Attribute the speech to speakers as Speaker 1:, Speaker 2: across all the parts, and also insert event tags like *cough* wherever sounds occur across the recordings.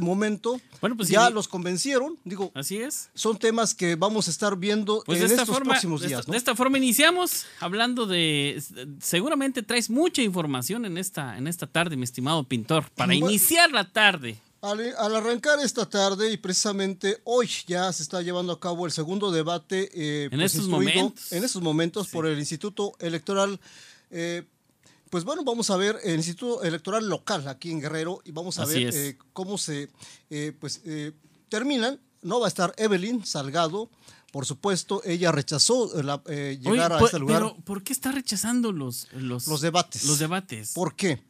Speaker 1: momento
Speaker 2: Bueno, pues
Speaker 1: ya
Speaker 2: sí.
Speaker 1: los convencieron. Digo,
Speaker 2: Así es.
Speaker 1: son temas que vamos a estar viendo
Speaker 2: Pues
Speaker 1: en estos
Speaker 2: forma,
Speaker 1: próximos
Speaker 2: de
Speaker 1: días.
Speaker 2: esta,
Speaker 1: ¿no?
Speaker 2: de esta forma iniciamos hablando de seguramente traes mucha información en esta en esta tarde, mi estimado pintor, para
Speaker 1: Bueno.
Speaker 2: iniciar la tarde.
Speaker 1: Al, al arrancar esta tarde y precisamente hoy ya se está llevando a cabo el segundo debate eh,
Speaker 2: En estos
Speaker 1: instruido
Speaker 2: momentos.
Speaker 1: en estos momentos por el Instituto Electoral. eh, pues bueno, vamos a ver el Instituto Electoral local aquí en Guerrero y vamos a
Speaker 2: Así
Speaker 1: ver eh, cómo se eh, pues eh, terminan. No va a estar Evelyn Salgado, por supuesto, ella rechazó la, eh,
Speaker 2: Oye,
Speaker 1: llegar a
Speaker 2: po-
Speaker 1: este lugar.
Speaker 2: Pero ¿por qué está rechazando los los,
Speaker 1: Los debates.
Speaker 2: Los debates.
Speaker 1: ¿Por qué?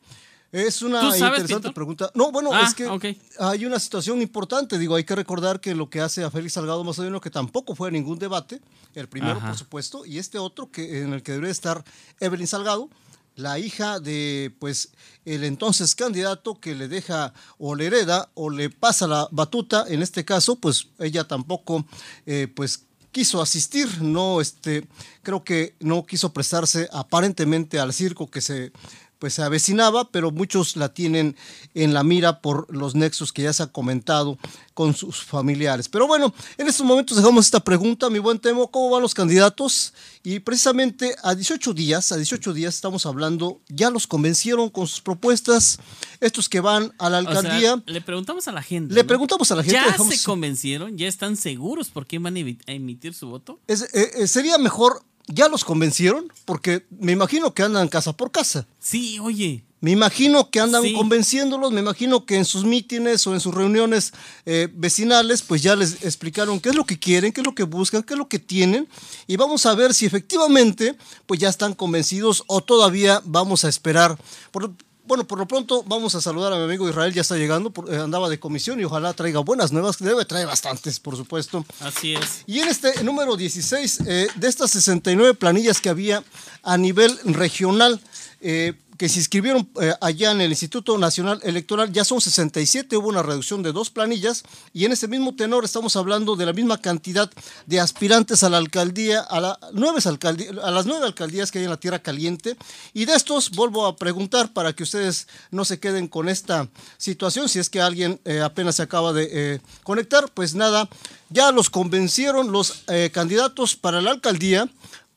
Speaker 1: Es una
Speaker 2: ¿Tú sabes,
Speaker 1: interesante
Speaker 2: Pintor?
Speaker 1: pregunta. No, bueno,
Speaker 2: Ah,
Speaker 1: es que hay una situación importante. Digo, hay que recordar que lo que hace a Félix Salgado Macedonio, que tampoco fue a ningún debate, el primero,
Speaker 2: Ajá.
Speaker 1: por supuesto, y este otro, que en el que debería estar Evelyn Salgado, la hija de, pues, el entonces candidato que le deja o le hereda o le pasa la batuta, en este caso, pues ella tampoco, eh, pues, quiso asistir, no, este, creo que no quiso prestarse aparentemente al circo que se pues se avecinaba, pero muchos la tienen en la mira por los nexos que ya se ha comentado con sus familiares. Pero bueno, en estos momentos dejamos esta pregunta, mi buen Temo, ¿cómo van los candidatos? Y precisamente a 18 días, a 18 días estamos hablando, ya los convencieron con sus propuestas, estos que van a la
Speaker 2: O sea,
Speaker 1: alcaldía.
Speaker 2: le preguntamos a la gente.
Speaker 1: Le
Speaker 2: ¿no?
Speaker 1: preguntamos a la gente,
Speaker 2: ¿Ya
Speaker 1: dejamos-
Speaker 2: se convencieron? ¿Ya están seguros por quién van a emitir su voto?
Speaker 1: Es- eh, eh, sería mejor, ya los convencieron, porque me imagino que andan casa por casa.
Speaker 2: Sí, oye.
Speaker 1: Me imagino que andan
Speaker 2: Sí.
Speaker 1: convenciéndolos, me imagino que en sus mítines o en sus reuniones eh, vecinales, pues ya les explicaron qué es lo que quieren, qué es lo que buscan, qué es lo que tienen, y vamos a ver si efectivamente, pues ya están convencidos o todavía vamos a esperar. Por- bueno, por lo pronto vamos a saludar a mi amigo Israel, ya está llegando, por- eh, andaba de comisión y ojalá traiga buenas nuevas, debe traer bastantes, por supuesto.
Speaker 2: Así es.
Speaker 1: Y en este número 16, eh, de estas 69 planillas que había a nivel regional, eh, que se inscribieron eh, allá en el Instituto Nacional Electoral, ya son 67, hubo una reducción de dos planillas, y en ese mismo tenor estamos hablando de la misma cantidad de aspirantes a la alcaldía, a, la las nueve alcaldías que hay en la Tierra Caliente, y de estos vuelvo a preguntar para que ustedes no se queden con esta situación, si es que alguien eh, apenas se acaba de eh, conectar, pues nada, ya los convencieron los candidatos para la alcaldía,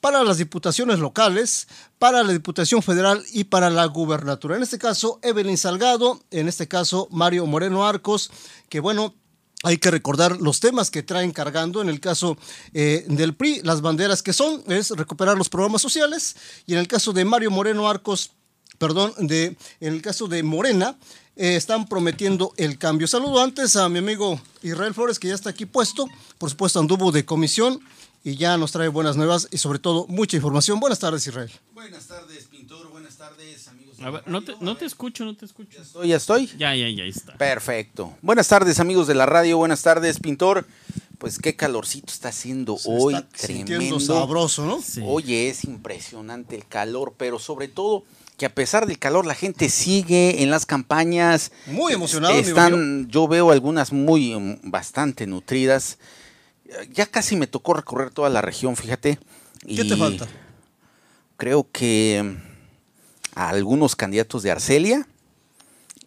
Speaker 1: para las diputaciones locales, para la Diputación Federal y para la gubernatura. En este caso, Evelyn Salgado, en este caso, Mario Moreno Arcos, que bueno, hay que recordar los temas que traen cargando. En el caso eh, del PRI, las banderas que son es recuperar los programas sociales. Y en el caso de Mario Moreno Arcos, perdón, de, en el caso de Morena, eh, están prometiendo el cambio. Saludo antes a mi amigo Israel Flores, que ya está aquí puesto. Por supuesto, anduvo de comisión y ya nos trae buenas nuevas y sobre todo mucha información. Buenas tardes, Israel.
Speaker 3: Buenas tardes, pintor. Buenas tardes, amigos. de
Speaker 2: A
Speaker 3: la
Speaker 2: ver, no te,
Speaker 3: radio.
Speaker 2: no te escucho, no te escucho.
Speaker 3: ¿Estoy, ¿Ya estoy?
Speaker 2: Ya, ya, ya está.
Speaker 3: Perfecto. Buenas tardes, amigos de la radio. Buenas tardes, pintor. Pues qué calorcito está haciendo hoy.
Speaker 1: está
Speaker 3: Tremendo.
Speaker 1: sabroso, ¿no?
Speaker 2: Sí.
Speaker 3: Oye, es impresionante el calor, pero sobre todo que a pesar del calor la gente sigue en las campañas.
Speaker 1: Muy emocionado, amigo
Speaker 3: Están, yo veo algunas muy mm, bastante nutridas. Ya casi me tocó recorrer toda la región, fíjate.
Speaker 1: ¿Qué te
Speaker 3: y
Speaker 1: falta?
Speaker 3: Creo que mm, a algunos candidatos de Arcelia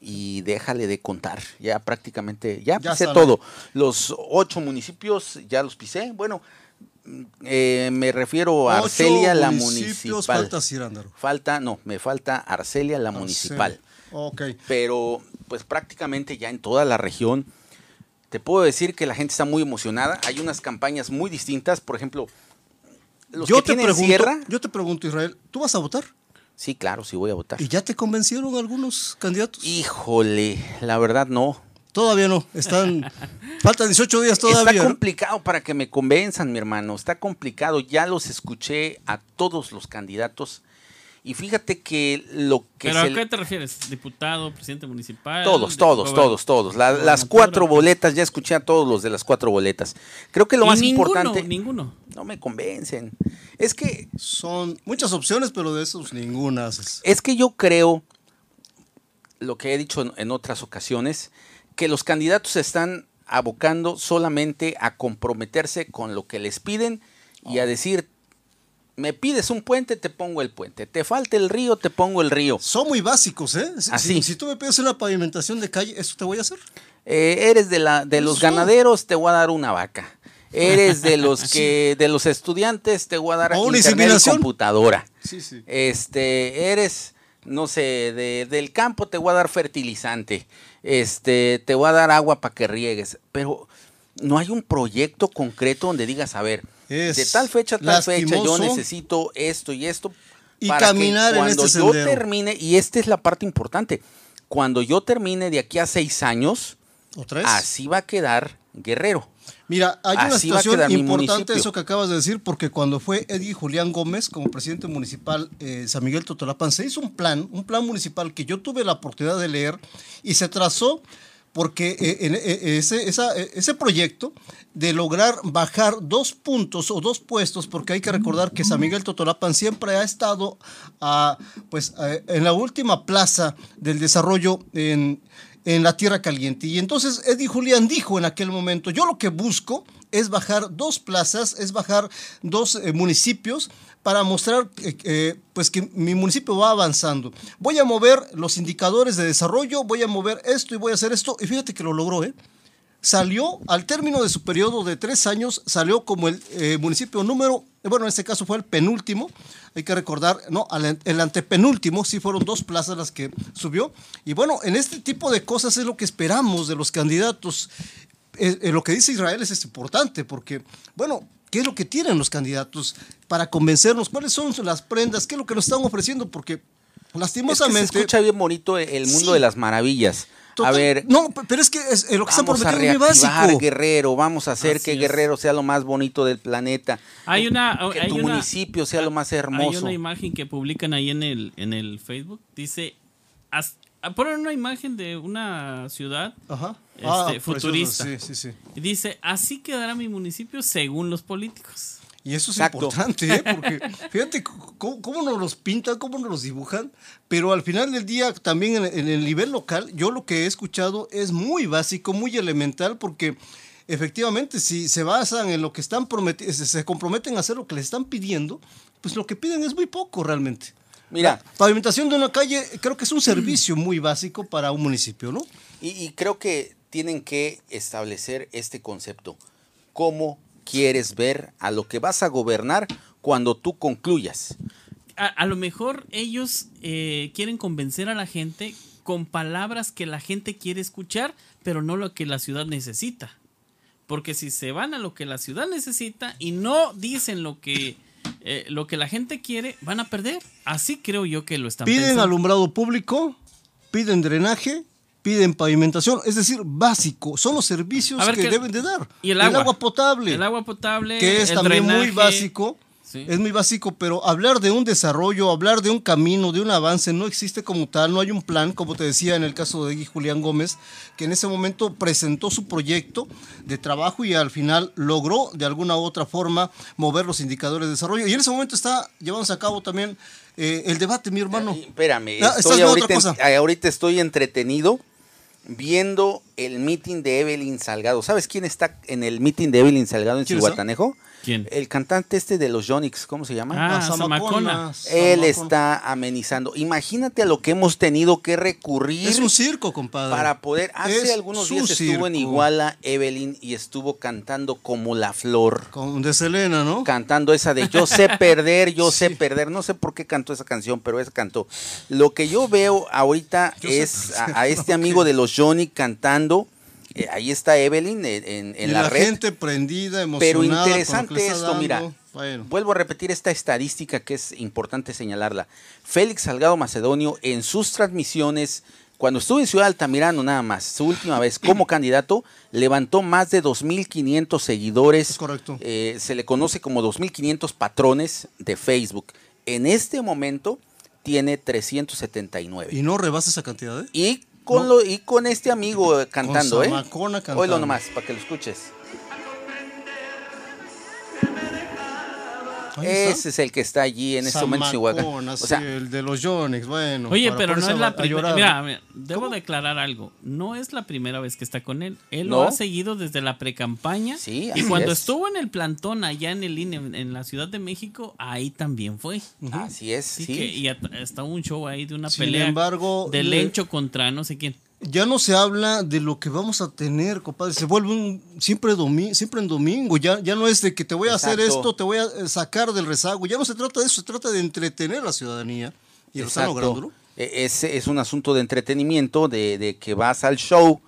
Speaker 3: y déjale de contar. Ya prácticamente, ya,
Speaker 1: Ya
Speaker 3: pisé todo. Los ocho municipios ya los pisé. Bueno, mm, eh, me refiero a Arcelia, la municipal.
Speaker 1: falta Cirándaro.
Speaker 3: Falta, no, me falta Arcelia, la municipal.
Speaker 1: Ok.
Speaker 3: Pero, pues prácticamente ya en toda la región, te puedo decir que la gente está muy emocionada. Hay unas campañas muy distintas. Por ejemplo, los
Speaker 1: Yo
Speaker 3: que
Speaker 1: te,
Speaker 3: tienen
Speaker 1: pregunto,
Speaker 3: sierra.
Speaker 1: yo te pregunto, Israel, ¿tú vas a votar?
Speaker 3: Sí, claro, sí voy a votar.
Speaker 1: ¿Y ya te convencieron algunos candidatos?
Speaker 3: Híjole, la verdad no.
Speaker 1: Todavía no, están... *laughs* faltan 18 días todavía.
Speaker 3: Está
Speaker 1: ¿no?
Speaker 3: complicado para que me convenzan, mi hermano. Está complicado. Ya los escuché a todos los candidatos. Y fíjate que lo que
Speaker 2: ¿Pero
Speaker 3: se
Speaker 2: a qué te refieres? ¿Diputado, presidente municipal?
Speaker 3: Todos, todos, todos, todos. La- las cuatro boletas, ya escuché a todos los de las cuatro boletas. Creo que lo
Speaker 2: Y
Speaker 3: más
Speaker 2: ninguno,
Speaker 3: importante.
Speaker 2: Ninguno.
Speaker 3: No me convencen. Es que,
Speaker 1: Son muchas opciones, pero de esos ninguna
Speaker 3: es que yo creo, lo que he dicho en, en otras ocasiones, que los candidatos se están abocando solamente a comprometerse con lo que les piden y a decir, me pides un puente, te pongo el puente. Te falta el río, te pongo el río.
Speaker 1: Son muy básicos, ¿eh? Si,
Speaker 3: Así.
Speaker 1: si- si tú me pides una pavimentación de calle, ¿eso te voy a hacer?
Speaker 3: Eh, eres de, la, de los
Speaker 1: Eso.
Speaker 3: ganaderos, te voy a dar una vaca. Eres de *laughs* los que, de los estudiantes, te voy a dar
Speaker 1: una
Speaker 3: internet y
Speaker 1: inseminación.
Speaker 3: computadora.
Speaker 1: Sí, sí.
Speaker 3: Este, eres, no sé, de- del campo te voy a dar fertilizante. Este, te voy a dar agua para que riegues. Pero no hay un proyecto concreto donde digas, a ver,
Speaker 1: Es
Speaker 3: de tal fecha a tal fecha yo necesito esto y esto.
Speaker 1: Y
Speaker 3: para que
Speaker 1: caminar en
Speaker 3: cuando
Speaker 1: este
Speaker 3: yo
Speaker 1: sendero.
Speaker 3: termine, y esta es la parte importante, cuando yo termine de aquí a seis años,
Speaker 1: ¿O tres?
Speaker 3: así va a quedar Guerrero.
Speaker 1: Mira, hay una
Speaker 3: Así
Speaker 1: situación importante eso que acabas de decir, porque cuando fue Eddie Julián Gómez como presidente municipal eh, San Miguel Totolapan, se hizo un plan, un plan municipal que yo tuve la oportunidad de leer y se trazó porque eh, eh, ese, eh, ese proyecto de lograr bajar dos puntos o dos puestos, porque hay que recordar que San Miguel Totolapan siempre ha estado pues, en la última plaza del desarrollo en, en la Tierra Caliente. Y entonces Eddie Julián dijo en aquel momento, yo lo que busco es bajar dos plazas, es bajar dos eh, municipios para mostrar eh, eh, pues que mi municipio va avanzando. Voy a mover los indicadores de desarrollo, voy a mover esto y voy a hacer esto. Y fíjate que lo logró, ¿eh? Salió al término de su periodo de tres años, salió como el eh, municipio número, bueno, en este caso fue el penúltimo, hay que recordar, no, al- el antepenúltimo, sí fueron dos plazas las que subió. Y bueno, en este tipo de cosas es lo que esperamos de los candidatos. Eh, eh, lo que dice Israel es, es importante porque, bueno, ¿qué es lo que tienen los candidatos para convencernos? ¿Cuáles son las prendas? ¿Qué es lo que nos están ofreciendo? Porque
Speaker 3: Es que
Speaker 1: lastimosamente...
Speaker 3: se escucha bien bonito el mundo
Speaker 1: Sí.
Speaker 3: de las maravillas.
Speaker 1: Total-
Speaker 3: a ver,
Speaker 1: No, pe- pero es que es- eh, lo que están prometiendo es muy básico.
Speaker 3: Guerrero, vamos a hacer
Speaker 2: Así
Speaker 3: que
Speaker 2: es.
Speaker 3: Guerrero sea lo más bonito del planeta.
Speaker 2: Hay una.
Speaker 3: que
Speaker 2: hay
Speaker 3: tu
Speaker 2: una-
Speaker 3: municipio sea lo más
Speaker 2: Hay
Speaker 3: hermoso.
Speaker 2: una imagen que publican ahí en el, en el Facebook. Dice. as- ah, ponen una imagen de una ciudad.
Speaker 1: Ajá.
Speaker 2: Este,
Speaker 1: precioso,
Speaker 2: futurista.
Speaker 1: Sí, sí, sí.
Speaker 2: Y dice: Así quedará mi municipio según los políticos.
Speaker 1: Y eso es
Speaker 3: Exacto.
Speaker 1: importante, ¿eh? porque *laughs* fíjate cómo, cómo nos los pintan, cómo nos los dibujan, pero al final del día también en, en el nivel local, yo lo que he escuchado es muy básico, muy elemental, porque efectivamente si se basan en lo que están prometiendo, se, se comprometen a hacer lo que les están pidiendo, pues lo que piden es muy poco realmente.
Speaker 3: Mira,
Speaker 1: La pavimentación de una calle creo que es un servicio muy básico para un municipio, ¿no?
Speaker 3: y, y creo que tienen que establecer este concepto. ¿Cómo quieres ver a lo que vas a gobernar cuando tú concluyas?
Speaker 2: A, a lo mejor ellos eh, quieren convencer a la gente con palabras que la gente quiere escuchar, pero no lo que la ciudad necesita. Porque si se van a lo que la ciudad necesita y no dicen lo que, eh, lo que la gente quiere, van a perder. Así creo yo que lo están
Speaker 1: Piden
Speaker 2: pensando.
Speaker 1: alumbrado público, piden drenaje, piden pavimentación, es decir, básico. Son los servicios
Speaker 2: ver,
Speaker 1: que
Speaker 2: ¿qué-
Speaker 1: deben de dar.
Speaker 2: y el agua?
Speaker 1: potable,
Speaker 2: El agua potable,
Speaker 1: que es
Speaker 2: el
Speaker 1: también muy básico.
Speaker 2: Sí.
Speaker 1: Es muy básico, pero hablar de un desarrollo, hablar de un camino, de un avance, no existe como tal, no hay un plan, como te decía en el caso de Gui Julián Gómez, que en ese momento presentó su proyecto de trabajo y al final logró de alguna u otra forma mover los indicadores de desarrollo. Y en ese momento está llevándose a cabo también eh, el debate, mi hermano.
Speaker 3: Espérame,
Speaker 1: Ah, estás
Speaker 3: estoy
Speaker 1: viendo
Speaker 3: ahorita,
Speaker 1: otra cosa.
Speaker 3: en- ahorita estoy entretenido viendo el meeting de Evelyn Salgado. ¿Sabes quién está en el meeting de Evelyn Salgado en
Speaker 1: ¿Quién está?
Speaker 2: ¿Quién?
Speaker 3: El cantante este de los Yonix, ¿cómo se llama?
Speaker 2: Ah,
Speaker 1: La
Speaker 2: Zamacona.
Speaker 3: Él está amenizando. Imagínate a lo que hemos tenido que recurrir
Speaker 1: Es un circo, compadre.
Speaker 3: para poder. Hace
Speaker 1: Es
Speaker 3: algunos días estuvo en. Iguala Evelyn y estuvo cantando como la flor.
Speaker 1: Con de Selena, ¿no?
Speaker 3: Cantando esa de yo sé *laughs* perder, yo sé perder. No sé por qué cantó esa canción, pero esa cantó. Lo que yo veo ahorita
Speaker 1: Yo
Speaker 3: es a, a este *laughs* amigo de los Johnny cantando. Eh, ahí está Evelyn en, en- en
Speaker 1: y
Speaker 3: la,
Speaker 1: la,
Speaker 3: red.
Speaker 1: gente prendida, emocionada.
Speaker 3: Pero
Speaker 1: con lo que
Speaker 3: interesante esto, mira.
Speaker 1: Bueno.
Speaker 3: Vuelvo a repetir esta estadística que es importante señalarla. Félix Salgado Macedonio en sus transmisiones, cuando estuvo en Ciudad Altamirano nada más, su última vez como *clears throat* candidato, levantó más de 2.500 seguidores.
Speaker 1: Es correcto.
Speaker 3: Eh, se le conoce como 2.500 patrones de Facebook. En este momento tiene 379.
Speaker 1: Y no rebasa esa cantidad, ¿eh?
Speaker 3: Y con,
Speaker 1: No.
Speaker 3: lo, y con este amigo eh, cantando, ¿eh?
Speaker 1: Zamacona cantando.
Speaker 3: Oílo nomás, para que lo escuches. Ese es el que está allí en este momento en Chihuahua.
Speaker 1: Zamacona,
Speaker 3: O
Speaker 1: sí,
Speaker 3: sea,
Speaker 1: el de los Yonex, bueno.
Speaker 2: Oye, pero no es la primera. Mira, mira, debo
Speaker 1: ¿Cómo?
Speaker 2: declarar algo. No es la primera vez que está con él. Él
Speaker 3: ¿No?
Speaker 2: lo ha seguido desde la precampaña.
Speaker 3: Sí,
Speaker 2: y cuando
Speaker 3: es.
Speaker 2: estuvo en el plantón allá en el INE, en, en la Ciudad de México, ahí también fue.
Speaker 3: Así es,
Speaker 2: Así
Speaker 3: sí.
Speaker 2: que, y está un show ahí de una
Speaker 1: Sin
Speaker 2: pelea
Speaker 1: embargo,
Speaker 2: de
Speaker 1: le-
Speaker 2: Lencho contra no sé quién.
Speaker 1: Ya no se habla de lo que vamos a tener, compadre. Se vuelve un, siempre, domi siempre en domingo. Ya, ya no es de que te voy a hacer esto, te voy a eh, sacar del rezago. Ya no se trata de eso, se trata de entretener a la ciudadanía. Y lo están lográndolo.
Speaker 3: E- Es, es un asunto de entretenimiento, de, de que vas al show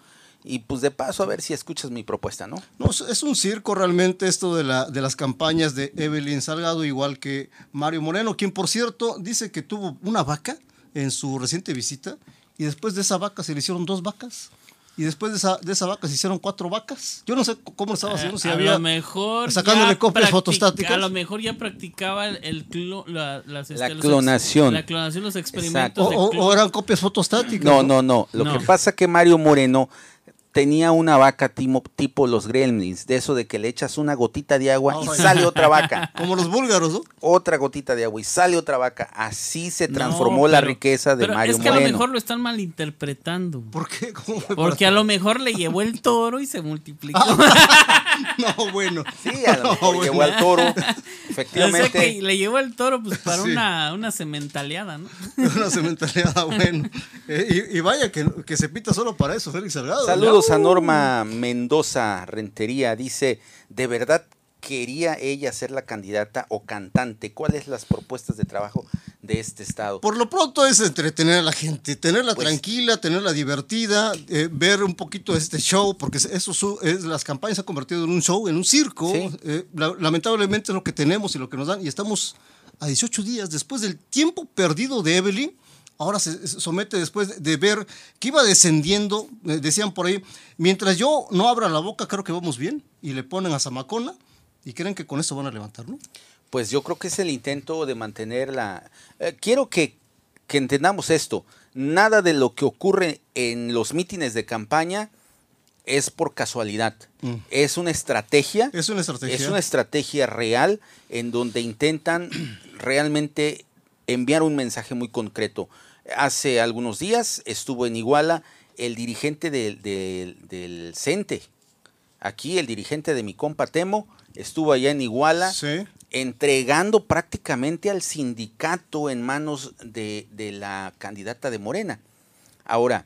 Speaker 3: y pues de paso a ver si escuchas mi propuesta, ¿no?
Speaker 1: No, es- es un circo realmente esto de, la, de las campañas de Evelyn Salgado, igual que Mario Moreno, quien por cierto dice que tuvo una vaca en su reciente visita y después de esa vaca se le hicieron dos vacas y después de esa, de esa vaca se hicieron cuatro vacas. Yo no sé cómo lo estaba haciendo, si
Speaker 2: a
Speaker 1: había...
Speaker 2: lo mejor
Speaker 1: sacándole copias fotostáticas.
Speaker 2: A lo mejor ya practicaba el, el clo- la, las,
Speaker 3: La
Speaker 2: los ex-
Speaker 3: clonación.
Speaker 2: la clonación, los
Speaker 1: O,
Speaker 2: experimentos. de
Speaker 1: o- eran copias fotostáticas.
Speaker 3: No, no, no. Lo
Speaker 2: No.
Speaker 3: que pasa que Mario Moreno tenía una vaca timo- tipo los gremlins, de eso de que le echas una gotita de agua y sale otra vaca. *laughs*
Speaker 1: Como los búlgaros, ¿no?
Speaker 3: Otra gotita de agua y sale otra vaca. Así se
Speaker 2: No,
Speaker 3: transformó la riqueza de
Speaker 2: pero
Speaker 3: Mario
Speaker 2: Es que a lo mejor lo están malinterpretando.
Speaker 1: ¿Por qué? ¿Cómo fue
Speaker 2: Porque a lo mejor le llevó el toro y se multiplicó. *laughs*
Speaker 1: No, bueno.
Speaker 3: Sí, a lo mejor
Speaker 1: No,
Speaker 3: llevó
Speaker 1: bueno.
Speaker 3: al toro. *laughs*
Speaker 2: O sea
Speaker 3: Efectivamente.
Speaker 2: que le llevó el toro pues para
Speaker 1: Sí.
Speaker 2: una, una cementaleada, ¿no? *laughs*
Speaker 1: Una cementeriada, bueno. Eh, y, y vaya que, que se pita solo para eso, Félix Salgado.
Speaker 3: Saludos a. Norma Mendoza Rentería. Dice, ¿de verdad quería ella ser la candidata o cantante? ¿Cuáles las propuestas de trabajo de este estado?
Speaker 1: Por lo pronto es entretener a la gente, tenerla
Speaker 3: Pues-
Speaker 1: tranquila, tenerla divertida, eh, ver un poquito este show, porque eso es, las campañas se han convertido en un show, en un circo.
Speaker 3: Sí.
Speaker 1: Eh, la- lamentablemente es lo que tenemos y lo que nos dan, y estamos a 18 días después del tiempo perdido de Evelyn. Ahora se se somete después de ver que iba descendiendo, eh, decían por ahí, mientras yo no abra la boca, creo que vamos bien, y le ponen a Zamacona, y creen que con eso van a levantar, ¿no?
Speaker 3: Pues yo creo que es el intento de mantener la... eh, quiero que, que entendamos esto. Nada de lo que ocurre en los mítines de campaña es por casualidad.
Speaker 1: Mm.
Speaker 3: Es una estrategia.
Speaker 1: Es una estrategia.
Speaker 3: Es una estrategia real en donde intentan *clears throat* realmente enviar un mensaje muy concreto. Hace algunos días estuvo en Iguala el dirigente del, del, del CENTE. Aquí el dirigente de mi compa Temo estuvo allá en Iguala
Speaker 1: Sí.
Speaker 3: entregando prácticamente al sindicato en manos de, de la candidata de Morena. Ahora,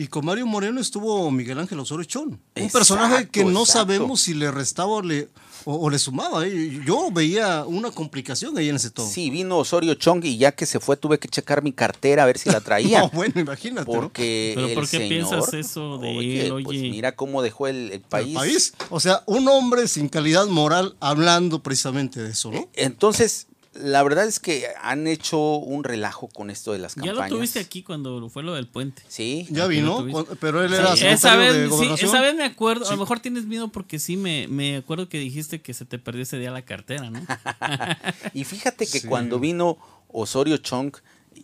Speaker 1: Y con Mario Moreno estuvo Miguel Ángel Osorio Chón. Un
Speaker 3: Exacto,
Speaker 1: personaje que no
Speaker 3: exacto.
Speaker 1: sabemos si le restaba o le, o, o le sumaba. ¿eh? Yo veía una complicación ahí en ese tono.
Speaker 3: sí, vino Osorio Chong y ya que se fue tuve que checar mi cartera a ver si la traía. *laughs*
Speaker 1: No, bueno, imagínate. ¿no?
Speaker 3: Porque
Speaker 2: Pero
Speaker 3: el
Speaker 2: ¿por qué
Speaker 3: señor-
Speaker 2: piensas eso de
Speaker 3: oye,
Speaker 2: él?
Speaker 3: Pues
Speaker 2: Oye.
Speaker 3: mira cómo dejó el, el país.
Speaker 1: El país. O sea, un hombre sin calidad moral hablando precisamente de eso, ¿no?
Speaker 3: Entonces, la verdad es que han hecho un relajo con esto de las
Speaker 2: Ya
Speaker 3: campañas.
Speaker 2: lo tuviste aquí cuando fue lo del puente.
Speaker 3: Sí.
Speaker 1: Ya vino, pero él
Speaker 2: Sí,
Speaker 1: era
Speaker 2: esa,
Speaker 1: secretario
Speaker 2: vez,
Speaker 1: de
Speaker 2: sí, esa vez me acuerdo, a lo mejor tienes miedo porque sí me, me acuerdo que dijiste que se te perdió ese día la cartera, ¿no? *laughs*
Speaker 3: Y fíjate que
Speaker 1: Sí.
Speaker 3: cuando vino Osorio Chong,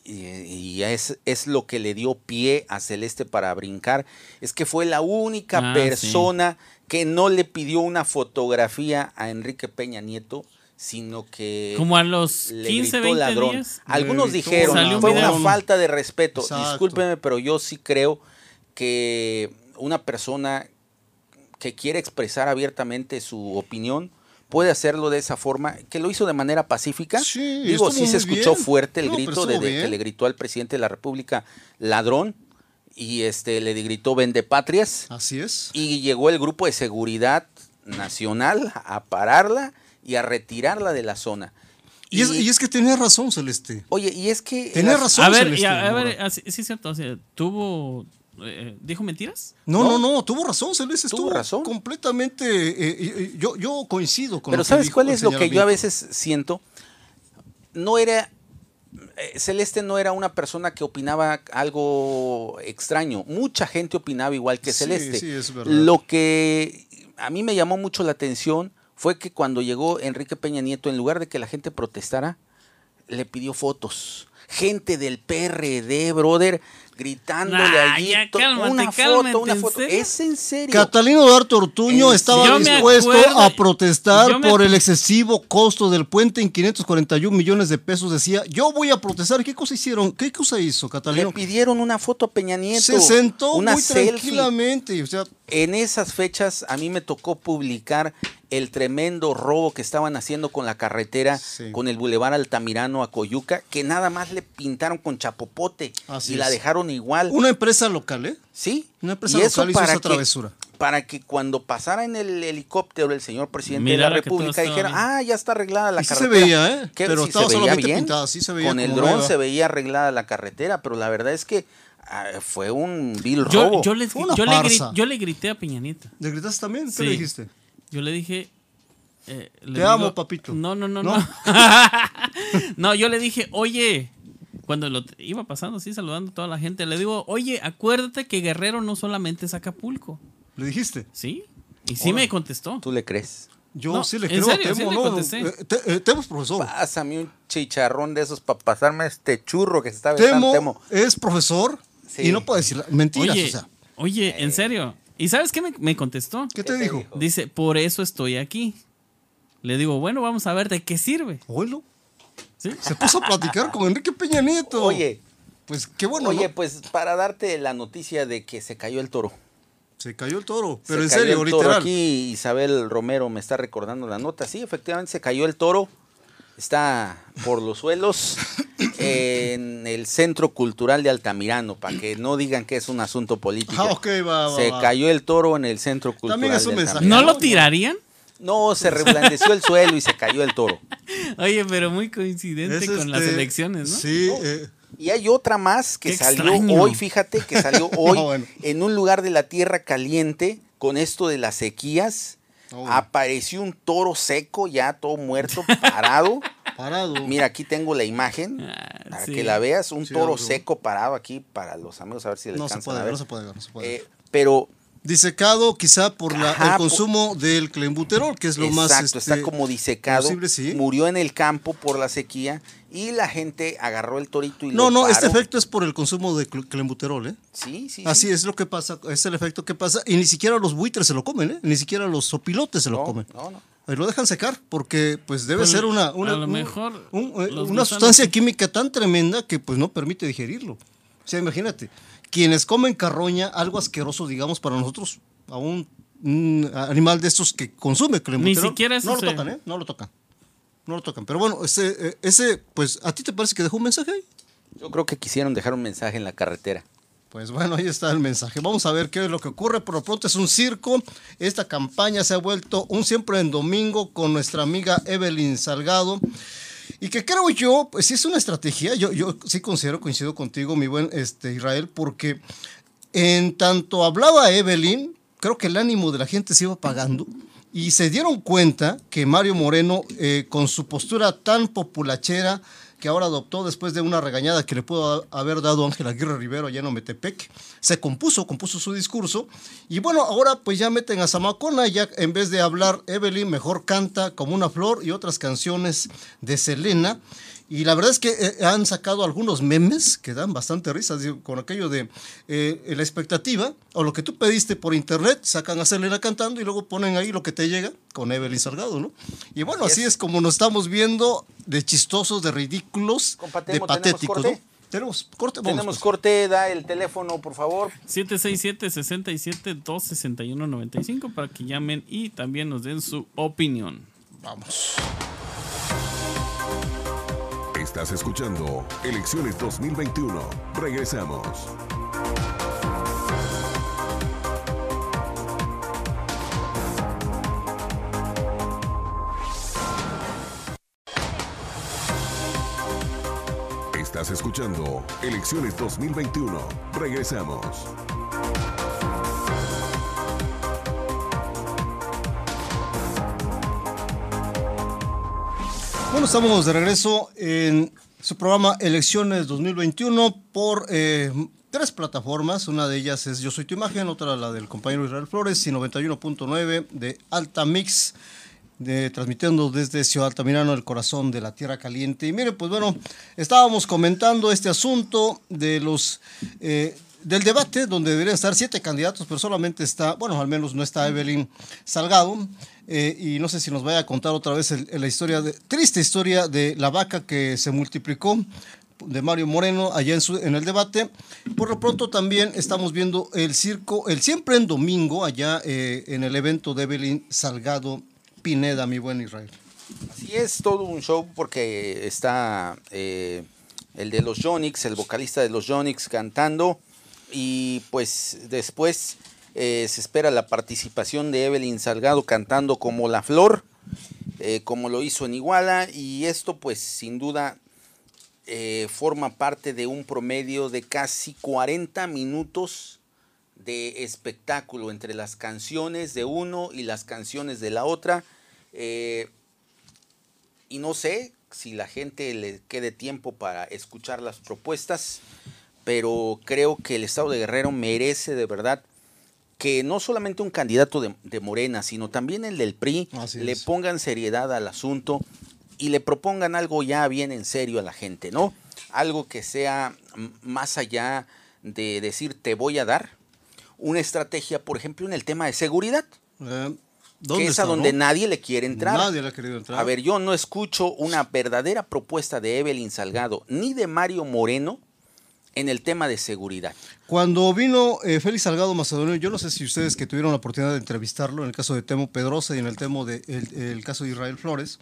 Speaker 3: y, y es, es lo que le dio pie a Celeste para brincar, es que fue la única
Speaker 2: Ah,
Speaker 3: persona que no le pidió una fotografía a Enrique Peña Nieto, sino que
Speaker 2: Como a los
Speaker 3: le
Speaker 2: 15,
Speaker 3: gritó
Speaker 2: 20
Speaker 3: ladrón.
Speaker 2: días.
Speaker 3: Algunos dijeron,
Speaker 2: un
Speaker 3: fue una falta de respeto.
Speaker 1: Exacto.
Speaker 3: Discúlpeme, pero yo sí creo que una persona que quiere expresar abiertamente su opinión puede hacerlo de esa forma, que lo hizo de manera pacífica.
Speaker 1: Sí,
Speaker 3: Digo, sí se escuchó
Speaker 1: bien.
Speaker 3: fuerte el
Speaker 1: No,
Speaker 3: grito de, de que le gritó al presidente de la República ladrón y este le gritó vende patrias
Speaker 1: Así es.
Speaker 3: y llegó el grupo de seguridad nacional a pararla y a retirarla de la zona.
Speaker 1: Y, es, y es que tenía razón, Celeste.
Speaker 3: Oye, y es que
Speaker 1: Tenía
Speaker 3: las-
Speaker 1: razón.
Speaker 2: A ver,
Speaker 1: Celeste,
Speaker 2: y a, a ver, así- sí es cierto, o sea, tuvo, eh, dijo mentiras.
Speaker 1: No,
Speaker 3: No.
Speaker 1: no, no, tuvo razón, Celeste.
Speaker 3: Tuvo razón.
Speaker 1: completamente. eh, eh, yo, yo coincido con
Speaker 3: Pero
Speaker 1: lo
Speaker 3: ¿sabes cuál es lo que yo a veces siento? No era... Celeste no era una persona que opinaba algo extraño. Mucha gente opinaba igual que
Speaker 1: Sí,
Speaker 3: Celeste.
Speaker 1: sí, es verdad.
Speaker 3: Lo que a mí me llamó mucho la atención fue que cuando llegó Enrique Peña Nieto, en lugar de que la gente protestara, le pidió fotos. Gente del PRD, brother, gritándole
Speaker 2: Nah,
Speaker 3: allí.
Speaker 2: ya cálmate,
Speaker 3: una
Speaker 2: cálmate,
Speaker 3: foto, una
Speaker 2: ¿en
Speaker 3: foto.
Speaker 2: serio?
Speaker 3: Es en serio.
Speaker 1: Catalino Duarte Ortuño estaba dispuesto
Speaker 2: acuerdo-
Speaker 1: a protestar por el excesivo costo del puente en 541 millones de pesos. Decía, yo voy a protestar. ¿Qué cosa hicieron? ¿Qué cosa hizo
Speaker 3: Le
Speaker 1: Catalino?
Speaker 3: pidieron una foto a Peña Nieto.
Speaker 1: Se sentó
Speaker 3: una
Speaker 1: muy
Speaker 3: selfie.
Speaker 1: tranquilamente. O sea,
Speaker 3: En esas fechas a mí me tocó publicar el tremendo robo que estaban haciendo con la carretera,
Speaker 1: Sí.
Speaker 3: con el Boulevard Altamirano a Coyuca, que nada más le pintaron con chapopote
Speaker 1: Así
Speaker 3: y la
Speaker 1: es.
Speaker 3: dejaron igual.
Speaker 1: Una empresa local, ¿eh?
Speaker 3: Sí.
Speaker 1: Una empresa
Speaker 3: y eso
Speaker 1: local hizo
Speaker 3: para
Speaker 1: esa
Speaker 3: que,
Speaker 1: travesura.
Speaker 3: para que cuando pasara en el helicóptero el señor presidente de la República dijera,
Speaker 2: bien.
Speaker 3: ah, ya está arreglada la
Speaker 1: Y sí se
Speaker 3: carretera.
Speaker 1: veía, ¿eh?
Speaker 3: Que
Speaker 1: Pero
Speaker 3: sí
Speaker 1: estaba
Speaker 3: se veía
Speaker 1: solamente
Speaker 3: bien.
Speaker 1: pintada, sí se veía
Speaker 3: Con el dron se veía arreglada la carretera, pero la verdad es que ah, fue un vil
Speaker 2: Yo,
Speaker 3: robo.
Speaker 2: yo, les- le gri-
Speaker 1: farsa.
Speaker 2: yo le grité a Peña Nieto.
Speaker 1: ¿Le gritaste también? ¿Qué
Speaker 2: Sí.
Speaker 1: le dijiste?
Speaker 2: Yo le dije. eh, le
Speaker 1: Te amo, papito.
Speaker 2: No, no, no,
Speaker 1: ¿No?
Speaker 2: no. *laughs* No, yo le dije, oye, cuando lo iba pasando así, saludando a toda la gente, le digo, oye, acuérdate que Guerrero no solamente es Acapulco.
Speaker 1: ¿Le dijiste?
Speaker 2: ¿Sí? Y sí me contestó.
Speaker 3: ¿Tú le crees?
Speaker 1: Yo
Speaker 2: No,
Speaker 1: sí le
Speaker 2: ¿en
Speaker 1: creo
Speaker 2: serio?
Speaker 1: a Temo,
Speaker 2: le
Speaker 1: ¿no?
Speaker 2: contesté.
Speaker 1: Eh, te- eh, Temo es profesor.
Speaker 3: Pásame un chicharrón de esos para pasarme este churro que se está
Speaker 1: Temo,
Speaker 3: Temo.
Speaker 1: es profesor
Speaker 3: Sí.
Speaker 1: y no puede decir mentiras.
Speaker 2: Oye,
Speaker 1: o sea,
Speaker 2: oye, en serio. ¿Y sabes qué me, me contestó?
Speaker 1: ¿qué te
Speaker 3: ¿Qué te
Speaker 1: dijo?
Speaker 3: dijo?
Speaker 2: Dice, por eso estoy aquí. Le digo, bueno, vamos a ver de qué sirve.
Speaker 1: Oílo.
Speaker 2: ¿Sí?
Speaker 1: Se puso a platicar con Enrique Peña Nieto.
Speaker 3: Oye,
Speaker 1: Pues qué bueno.
Speaker 3: oye,
Speaker 1: ¿no?
Speaker 3: pues para darte la noticia de que se cayó el toro.
Speaker 1: Se cayó el toro. Pero
Speaker 3: Se
Speaker 1: en
Speaker 3: cayó
Speaker 1: serio,
Speaker 3: el toro
Speaker 1: literal.
Speaker 3: Aquí Isabel Romero me está recordando la nota. Sí, efectivamente se cayó el toro. Está por los suelos *coughs* en el Centro Cultural de Altamirano, para que no digan que es un asunto político.
Speaker 1: Ah, ok, va, va,
Speaker 3: se
Speaker 1: va.
Speaker 3: cayó el toro en el Centro Cultural
Speaker 1: También es un
Speaker 3: de
Speaker 1: mensaje.
Speaker 3: Altamirano.
Speaker 2: ¿No lo tirarían?
Speaker 3: No, se reblandeció el suelo y se cayó el toro.
Speaker 2: Oye, pero muy coincidente
Speaker 1: Es,
Speaker 2: con las
Speaker 1: este,
Speaker 2: elecciones, ¿no?
Speaker 1: Sí, eh,
Speaker 3: Y hay otra más que
Speaker 2: Qué
Speaker 3: salió
Speaker 2: extraño.
Speaker 3: hoy, fíjate, que salió *laughs* hoy
Speaker 1: No, bueno.
Speaker 3: en un lugar de la tierra caliente con esto de las sequías. Apareció un toro seco, ya todo muerto, parado. *laughs*
Speaker 1: parado.
Speaker 3: Mira, aquí tengo la imagen
Speaker 2: Ah,
Speaker 3: para
Speaker 2: sí.
Speaker 3: que la veas. Un
Speaker 1: Sí,
Speaker 3: toro seco parado aquí para los amigos, a ver si le
Speaker 1: no se puede,
Speaker 3: a ver.
Speaker 1: no se puede, no se puede.
Speaker 3: Eh, pero
Speaker 1: Disecado quizá por la-
Speaker 3: Ajá,
Speaker 1: el
Speaker 3: por-
Speaker 1: consumo del clenbuterol, que es lo más
Speaker 3: Exacto, está
Speaker 1: este,
Speaker 3: como disecado.
Speaker 1: posible, sí.
Speaker 3: Murió en el campo por la sequía y la gente agarró el torito y
Speaker 1: No,
Speaker 3: lo
Speaker 1: no, este efecto es por el consumo de cl- clenbuterol, ¿eh?
Speaker 3: Sí, sí.
Speaker 1: Así
Speaker 3: sí.
Speaker 1: es lo que pasa, es el efecto que pasa. Y ni siquiera los buitres se lo comen, ¿eh? Ni siquiera los sopilotes se lo
Speaker 3: No,
Speaker 1: comen.
Speaker 3: no, no.
Speaker 1: Ahí lo dejan secar porque pues debe
Speaker 2: Pues,
Speaker 1: ser una, una,
Speaker 2: a lo
Speaker 1: un-
Speaker 2: mejor
Speaker 1: un- eh, una sustancia química tan tremenda que pues no permite digerirlo. O sea, imagínate, quienes comen carroña, algo asqueroso, digamos, para nosotros, a un, un animal de estos que consume clenbuterol,
Speaker 2: siquiera eso
Speaker 1: no lo tocan, ¿eh? No lo tocan. No lo tocan. Pero bueno, ese, eh, ese, pues, ¿a ti te parece que dejó un mensaje ahí?
Speaker 3: Yo creo que quisieron dejar un mensaje en la carretera.
Speaker 1: Pues bueno, ahí está el mensaje. Vamos a ver qué es lo que ocurre. Por lo pronto es un circo. Esta campaña se ha vuelto un siempre en domingo con nuestra amiga Evelyn Salgado. Y que creo yo, pues es una estrategia. Yo, yo sí considero, coincido contigo, mi buen este, Israel, porque en tanto hablaba Evelyn, creo que el ánimo de la gente se iba apagando. Y se dieron cuenta que Mario Moreno, eh, con su postura tan populachera, que ahora adoptó después de una regañada que le pudo haber dado Ángel Aguirre Rivero allá en Ometepec, se compuso, compuso su discurso. Y bueno, ahora pues ya meten a Zamacona, ya en vez de hablar Evelyn, mejor canta como una flor y otras canciones de Selena. Y la verdad es que eh, han sacado algunos memes que dan bastante risa digo, con aquello de eh, la expectativa o lo que tú pediste por internet, sacan a Selena cantando y luego ponen ahí lo que te llega con Evelyn Salgado, ¿no? Y bueno, así es como nos estamos viendo de chistosos, de ridículos,
Speaker 3: Compa
Speaker 1: de
Speaker 3: ¿tenemos
Speaker 1: patéticos,
Speaker 3: corte?
Speaker 1: ¿no? Tenemos corte, vamos,
Speaker 3: Tenemos
Speaker 1: pues.
Speaker 3: corte, da el teléfono, por favor.
Speaker 2: 767-67-261-95 para que llamen y también nos den su opinión.
Speaker 1: Vamos.
Speaker 4: Estás escuchando Elecciones 2021. Regresamos. Estás escuchando Elecciones 2021. Regresamos.
Speaker 1: Bueno, estamos de regreso en su programa Elecciones 2021 por eh, tres plataformas. Una de ellas es Yo Soy Tu Imagen, otra la del compañero Israel Flores y 91.9 de Alta Mix, transmitiendo desde Ciudad Altamirano, el corazón de la Tierra Caliente. Y mire, pues bueno, estábamos comentando este asunto de los... eh, del debate, donde deberían estar siete candidatos, pero solamente está, bueno, al menos no está Evelyn Salgado, eh, y no sé si nos vaya a contar otra vez la historia, triste historia de la vaca que se multiplicó de Mario Moreno allá en el debate. Por lo pronto también estamos viendo el circo, el siempre en domingo, allá eh, en el evento de Evelyn Salgado Pineda, mi buen Israel.
Speaker 3: Así es, todo un show porque está eh, el de los Jonix, el vocalista de los Jonix cantando y pues después eh, se espera la participación de Evelyn Salgado cantando como La Flor, eh, como lo hizo en Iguala y esto pues sin duda eh, forma parte de un promedio de casi 40 minutos de espectáculo entre las canciones de uno y las canciones de la otra. Y no sé si la gente le quede tiempo para escuchar las propuestas, pero creo que el Estado de Guerrero merece de verdad que no solamente un candidato de, de Morena, sino también el del PRI
Speaker 1: Así
Speaker 3: le
Speaker 1: es.
Speaker 3: pongan seriedad al asunto y le propongan algo ya bien en serio a la gente, ¿no? Algo que sea más allá de decir te voy a dar una estrategia, por ejemplo, en el tema de seguridad,
Speaker 1: Eh,
Speaker 3: que
Speaker 1: ¿Dónde
Speaker 3: es
Speaker 1: está,
Speaker 3: a donde
Speaker 1: no?
Speaker 3: nadie le quiere entrar.
Speaker 1: Nadie le ha querido entrar.
Speaker 3: A ver, yo no escucho una verdadera propuesta de Evelyn Salgado ni de Mario Moreno en el tema de seguridad.
Speaker 1: Cuando vino eh, Félix Salgado Macedonio, yo no sé si ustedes que tuvieron la oportunidad de entrevistarlo en el caso de Temo Pedrosa y en el, tema de, el, el caso de Israel Flores,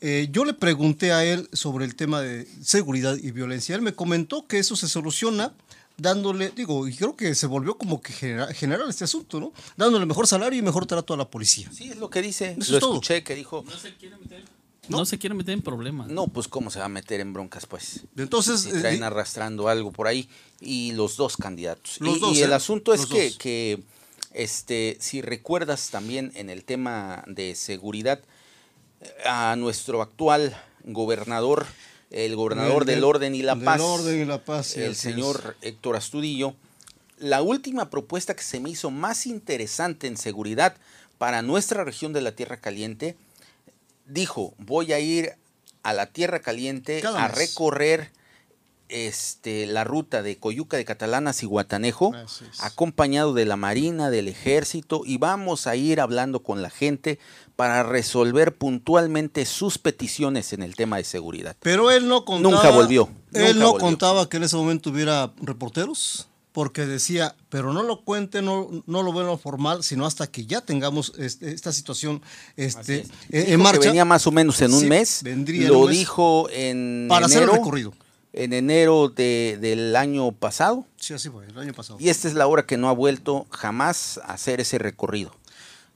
Speaker 1: eh, yo le pregunté a él sobre el tema de seguridad y violencia. Él me comentó que eso se soluciona dándole, digo, y creo que se volvió como que genera- general este asunto, ¿no? Dándole mejor salario y mejor trato a la policía.
Speaker 3: Sí, es lo que dice.
Speaker 1: Eso
Speaker 3: lo
Speaker 1: es todo.
Speaker 3: escuché que dijo,
Speaker 2: No se quiere meter, no. se quiere meter en problemas.
Speaker 3: no, pues cómo se va a meter en broncas, pues.
Speaker 1: Entonces,
Speaker 3: Si
Speaker 1: eh,
Speaker 3: traen
Speaker 1: di-
Speaker 3: arrastrando algo por ahí. Y los dos candidatos.
Speaker 1: Los
Speaker 3: y,
Speaker 1: dos,
Speaker 3: y el
Speaker 1: ¿eh?
Speaker 3: asunto es que, este, si recuerdas también en el tema de seguridad, eh, a nuestro actual gobernador, el gobernador
Speaker 1: Del-
Speaker 3: del orden y la
Speaker 1: del
Speaker 3: paz,
Speaker 1: orden y la paz, sí,
Speaker 3: el
Speaker 1: es.
Speaker 3: señor Héctor Astudillo, la última propuesta que se me hizo más interesante en seguridad para nuestra región de la Tierra Caliente, dijo, voy a ir a la Tierra Caliente
Speaker 1: Cada
Speaker 3: a
Speaker 1: mes.
Speaker 3: recorrer este, la ruta de Coyuca de Catalanas y Guatanejo, acompañado de la Marina, del Ejército, y vamos a ir hablando con la gente para resolver puntualmente sus peticiones en el tema de seguridad.
Speaker 1: Pero él no contaba.
Speaker 3: Nunca volvió,
Speaker 1: Él
Speaker 3: nunca
Speaker 1: no
Speaker 3: volvió.
Speaker 1: contaba que en ese momento hubiera reporteros, porque decía, pero no lo cuente, no, no lo bueno formal, sino hasta que ya tengamos este- esta situación este,
Speaker 3: es.
Speaker 1: en, en
Speaker 3: Dijo que
Speaker 1: marcha.
Speaker 3: venía más o menos en un
Speaker 1: Sí,
Speaker 3: mes.
Speaker 1: vendría en
Speaker 3: Lo
Speaker 1: un mes.
Speaker 3: dijo en
Speaker 1: Para hacer el
Speaker 3: enero,
Speaker 1: recorrido.
Speaker 3: En enero de- del año pasado.
Speaker 1: Sí, así fue, el año pasado.
Speaker 3: Y esta es la hora que no ha vuelto jamás a hacer ese recorrido.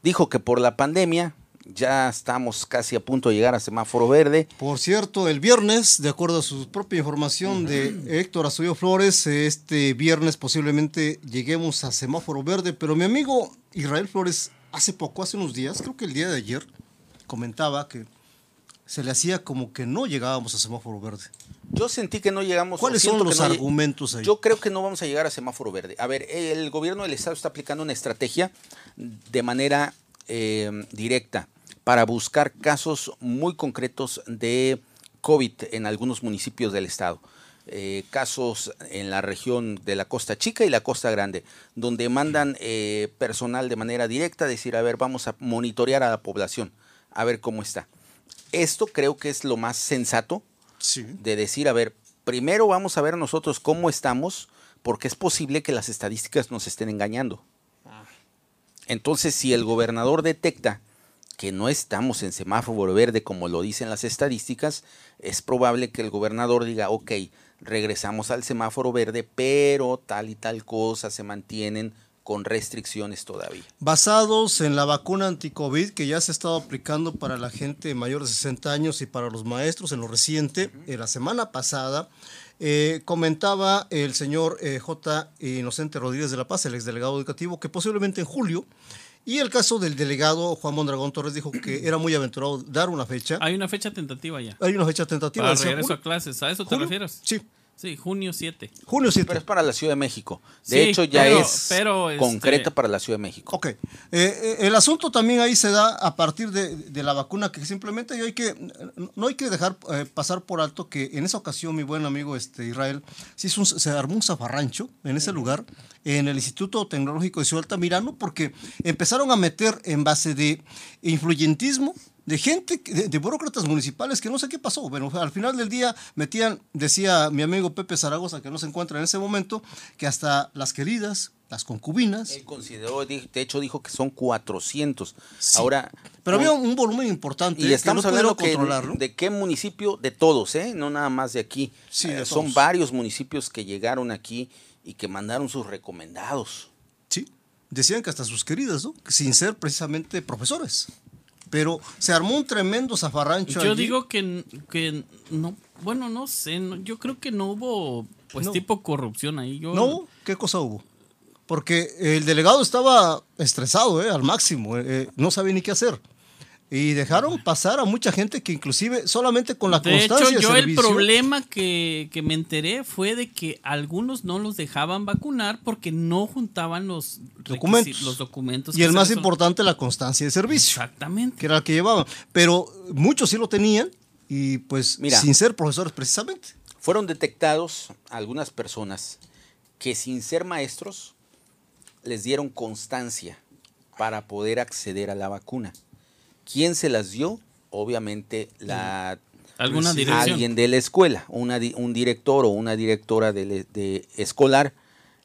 Speaker 3: Dijo que por la pandemia ya estamos casi a punto de llegar a semáforo verde.
Speaker 1: Por cierto, el viernes, de acuerdo a su propia información de Héctor Astudillo Flores, este viernes posiblemente lleguemos a semáforo verde, pero mi amigo Israel Flores hace poco, hace unos días, creo que el día de ayer, comentaba que se le hacía como que no llegábamos a semáforo verde.
Speaker 3: Yo sentí que no llegamos.
Speaker 1: ¿Cuáles son los
Speaker 3: no
Speaker 1: argumentos ahí?
Speaker 3: Yo creo que no vamos a llegar a semáforo verde. A ver, el gobierno del estado está aplicando una estrategia de manera eh, directa para buscar casos muy concretos de COVID en algunos municipios del estado. Eh, casos en la región de la Costa Chica y la Costa Grande, donde mandan eh, personal de manera directa a decir, a ver, vamos a monitorear a la población, a ver cómo está. Esto creo que es lo más sensato
Speaker 1: Sí.
Speaker 3: de decir, a ver, primero vamos a ver nosotros cómo estamos, porque es posible que las estadísticas nos estén engañando. Entonces, si el gobernador detecta que no estamos en semáforo verde como lo dicen las estadísticas, es probable que el gobernador diga, ok, regresamos al semáforo verde, pero tal y tal cosa se mantienen con restricciones todavía.
Speaker 1: Basados en la vacuna anti-COVID que ya se ha estado aplicando para la gente mayor de 60 años y para los maestros en lo reciente, en la semana pasada, eh, comentaba el señor eh, J. Inocente Rodríguez de la Paz, el exdelegado educativo, que posiblemente en julio, y el caso del delegado Juan Mondragón Torres dijo que era muy aventurado dar una fecha.
Speaker 2: Hay una fecha tentativa ya.
Speaker 1: Hay una fecha tentativa.
Speaker 2: Para regreso
Speaker 1: julio.
Speaker 2: a clases. ¿A eso te
Speaker 1: ¿Julio?
Speaker 2: refieres?
Speaker 1: Sí,
Speaker 2: Sí, junio 7.
Speaker 1: junio 7.
Speaker 3: Pero es para la Ciudad de México. De
Speaker 2: Sí,
Speaker 3: hecho, ya
Speaker 2: pero-
Speaker 3: es
Speaker 2: pero, este-
Speaker 3: concreta para la Ciudad de México.
Speaker 1: Ok. Eh, eh, el asunto también ahí se da a partir de, de la vacuna, que simplemente hay que, no hay que dejar eh, pasar por alto que en esa ocasión mi buen amigo este, Israel se, hizo un- se armó un zafarrancho en ese lugar, en el Instituto Tecnológico de Ciudad Altamirano, porque empezaron a meter en base de influyentismo, de gente, de, de burócratas municipales que no sé qué pasó. Bueno, al final del día metían, decía mi amigo Pepe Zaragoza, que no se encuentra en ese momento, que hasta las queridas, las concubinas.
Speaker 3: Él consideró, de hecho dijo que son 400.
Speaker 1: Sí.
Speaker 3: Ahora,
Speaker 1: Pero había
Speaker 3: un-
Speaker 1: un volumen importante
Speaker 3: y
Speaker 1: eh,
Speaker 3: estamos
Speaker 1: que no
Speaker 3: hablando
Speaker 1: pudieron
Speaker 3: que,
Speaker 1: controlarlo.
Speaker 3: de qué municipio, de todos, ¿eh? no nada más de aquí.
Speaker 1: Sí,
Speaker 3: Eh,
Speaker 1: de
Speaker 3: son
Speaker 1: todos.
Speaker 3: varios municipios que llegaron aquí y que mandaron sus recomendados.
Speaker 1: Sí, decían que hasta sus queridas, ¿no? Sin ser precisamente profesores. Pero se armó un tremendo zafarrancho
Speaker 2: Yo
Speaker 1: allí.
Speaker 2: digo que, que no, bueno, no sé, no- yo creo que no hubo pues
Speaker 1: No.
Speaker 2: tipo corrupción ahí. Yo,
Speaker 1: No, ¿qué cosa hubo? Porque el delegado estaba estresado, ¿eh? al máximo, eh, eh, no sabía ni qué hacer. Y dejaron pasar a mucha gente que inclusive solamente con la
Speaker 2: De hecho,
Speaker 1: constancia de
Speaker 2: yo el
Speaker 1: servicio-
Speaker 2: problema que, que me enteré fue de que algunos no los dejaban vacunar porque no juntaban los
Speaker 1: Documentos.
Speaker 2: los documentos.
Speaker 1: Y el más importante, la constancia de servicio,
Speaker 2: Exactamente.
Speaker 1: que era el que llevaban. Pero muchos sí lo tenían y pues
Speaker 3: Mira.
Speaker 1: sin ser profesores precisamente.
Speaker 3: Fueron detectados algunas personas que sin ser maestros les dieron constancia para poder acceder a la vacuna. ¿Quién se las dio? Obviamente la
Speaker 2: Alguna dirección.
Speaker 3: alguien de la escuela, una un director o una directora de escolar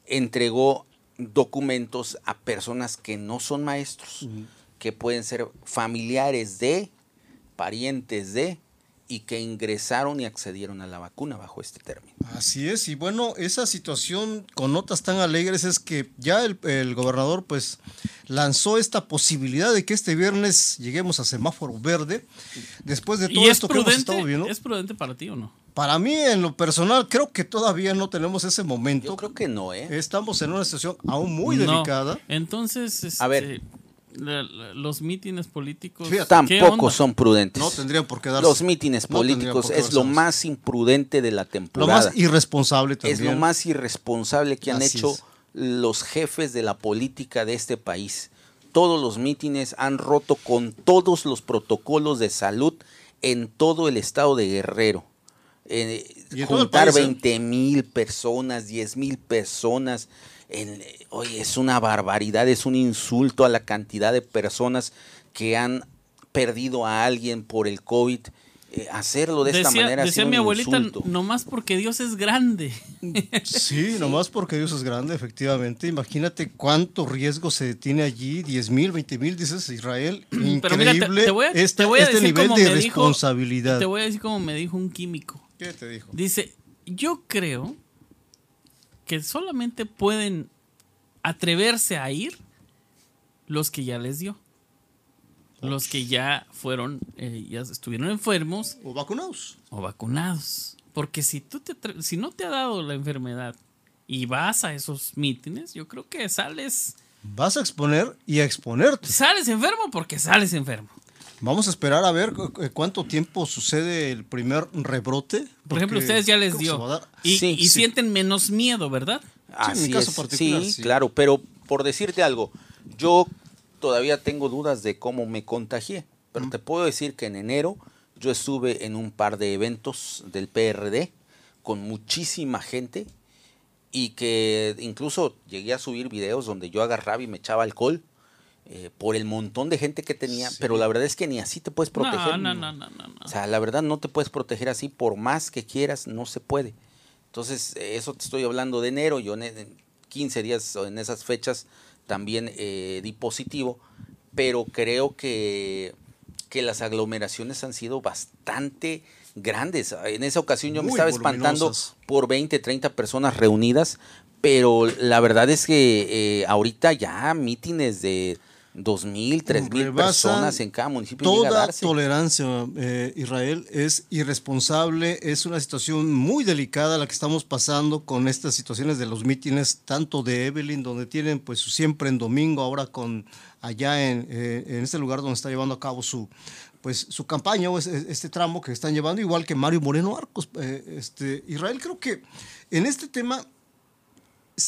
Speaker 3: entregó documentos a personas que no son maestros, que pueden ser familiares de, parientes de, y que ingresaron y accedieron a la vacuna bajo este término.
Speaker 1: Así es, y bueno, esa situación con notas tan alegres es que ya el, el gobernador pues lanzó esta posibilidad de que este viernes lleguemos a semáforo verde, después de todo
Speaker 2: ¿Y es
Speaker 1: esto que hemos estado viendo.
Speaker 2: es prudente para ti o no?
Speaker 1: Para mí, en lo personal, creo que todavía no tenemos ese momento.
Speaker 3: Yo creo que no, ¿eh?
Speaker 1: Estamos en una situación aún muy
Speaker 2: No.
Speaker 1: delicada.
Speaker 2: Entonces, este,
Speaker 3: A ver.
Speaker 2: Los mítines políticos.
Speaker 1: Fíjate.
Speaker 2: ¿qué
Speaker 3: Tampoco son prudentes.
Speaker 1: No tendrían por qué darse.
Speaker 3: Los mítines
Speaker 1: no
Speaker 3: políticos es lo más imprudente de la
Speaker 1: Lo
Speaker 3: temporada.
Speaker 1: más irresponsable también.
Speaker 3: es lo más irresponsable que han
Speaker 1: Así
Speaker 3: hecho
Speaker 1: es.
Speaker 3: los jefes de la política de este país. Todos los mítines han roto con todos los protocolos de salud en todo el estado de Guerrero. Eh, juntar
Speaker 1: país, ¿eh?
Speaker 3: 20 mil personas, 10 mil personas. En- oye, es una barbaridad, es un insulto a la cantidad de personas que han perdido a alguien por el COVID. Eh, hacerlo de esta manera
Speaker 2: decía mi abuelita,
Speaker 3: insulto.
Speaker 2: nomás porque Dios es grande. *laughs*
Speaker 1: Sí, nomás porque Dios es grande, efectivamente. Imagínate cuánto riesgo se tiene allí, 10 mil, 20 mil, dices Israel. Increíble *clears throat*
Speaker 2: Pero mira, te, te voy a,
Speaker 1: este,
Speaker 2: te voy a
Speaker 1: este
Speaker 2: decir
Speaker 1: nivel de
Speaker 2: dijo-
Speaker 1: responsabilidad.
Speaker 2: te voy a decir como me dijo un químico.
Speaker 1: ¿Qué te dijo?
Speaker 2: Dice, yo creo que solamente pueden atreverse a ir los que ya les dio. Los que ya fueron, eh, ya estuvieron enfermos
Speaker 1: ¿O vacunados?
Speaker 2: o vacunados. Porque si tú te si no te ha dado la enfermedad y vas a esos mítines, yo creo que sales
Speaker 1: Vas a exponer y a exponerte.
Speaker 2: sales enfermo porque sales enfermo.
Speaker 1: Vamos a esperar a ver cu- cu- cuánto tiempo sucede el primer rebrote.
Speaker 2: Por ejemplo, ustedes ya les dio y,
Speaker 3: Sí,
Speaker 2: y
Speaker 1: sí.
Speaker 2: sienten menos miedo, ¿verdad?
Speaker 1: Sí, en mi
Speaker 3: Así
Speaker 1: caso
Speaker 3: es,
Speaker 1: particular,
Speaker 3: sí,
Speaker 1: sí.
Speaker 3: claro, pero por decirte algo, yo todavía tengo dudas de cómo me contagié, pero te puedo decir que en enero yo estuve en un par de eventos del PRD con muchísima gente y que incluso llegué a subir videos donde yo agarraba y me echaba alcohol eh, por el montón de gente que tenía, pero la verdad es que ni así te puedes proteger.
Speaker 2: No, no, no, no, no. no.
Speaker 3: O sea, la verdad no te puedes proteger así, por más que quieras, no se puede. Entonces, eh, eso te estoy hablando de enero, yo en, en 15 días o en esas fechas también eh, di positivo, pero creo que, que las aglomeraciones han sido bastante grandes. En esa ocasión yo me estaba espantando por 20, 30 personas reunidas, pero la verdad es que eh, ahorita ya mítines de 2.000, 3.000
Speaker 1: Rebasan
Speaker 3: personas en cada municipio llega a
Speaker 1: Toda
Speaker 3: darse.
Speaker 1: tolerancia, eh, Israel, es irresponsable, es una situación muy delicada la que estamos pasando con estas situaciones de los mítines, tanto de Evelyn, donde tienen pues siempre en domingo, ahora con allá en, eh, en este lugar donde está llevando a cabo su pues su campaña o es- es- este tramo que están llevando, igual que Mario Moreno Arcos. eh, este, Israel, creo que en este tema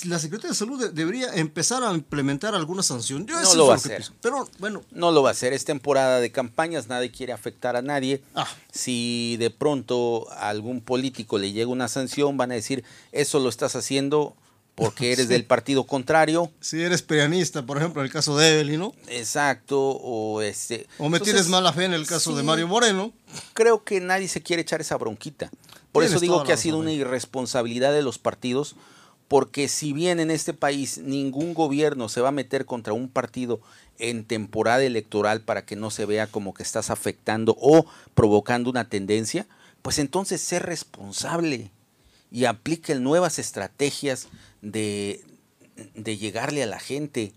Speaker 1: la Secretaría de Salud de- debería empezar a implementar alguna sanción. Yo
Speaker 3: No
Speaker 1: eso
Speaker 3: lo va a hacer.
Speaker 1: pienso. Pero bueno,
Speaker 3: No lo va a hacer, es temporada de campañas, nadie quiere afectar a nadie.
Speaker 1: Ah.
Speaker 3: Si de pronto a algún político le llega una sanción, van a decir, eso lo estás haciendo porque eres *laughs* del partido contrario.
Speaker 1: Si eres perianista, por ejemplo, en el caso de Evelyn, ¿no?
Speaker 3: Exacto, o este...
Speaker 1: O me
Speaker 3: entonces,
Speaker 1: tienes mala fe en el caso de Mario Moreno.
Speaker 3: Creo que nadie se quiere echar esa bronquita. Por
Speaker 1: Tienes
Speaker 3: eso digo que ha sido una
Speaker 1: Mike.
Speaker 3: irresponsabilidad de los partidos, porque si bien en este país ningún gobierno se va a meter contra un partido en temporada electoral para que no se vea como que estás afectando o provocando una tendencia, pues entonces sé responsable y apliquen nuevas estrategias de, de llegarle a la gente.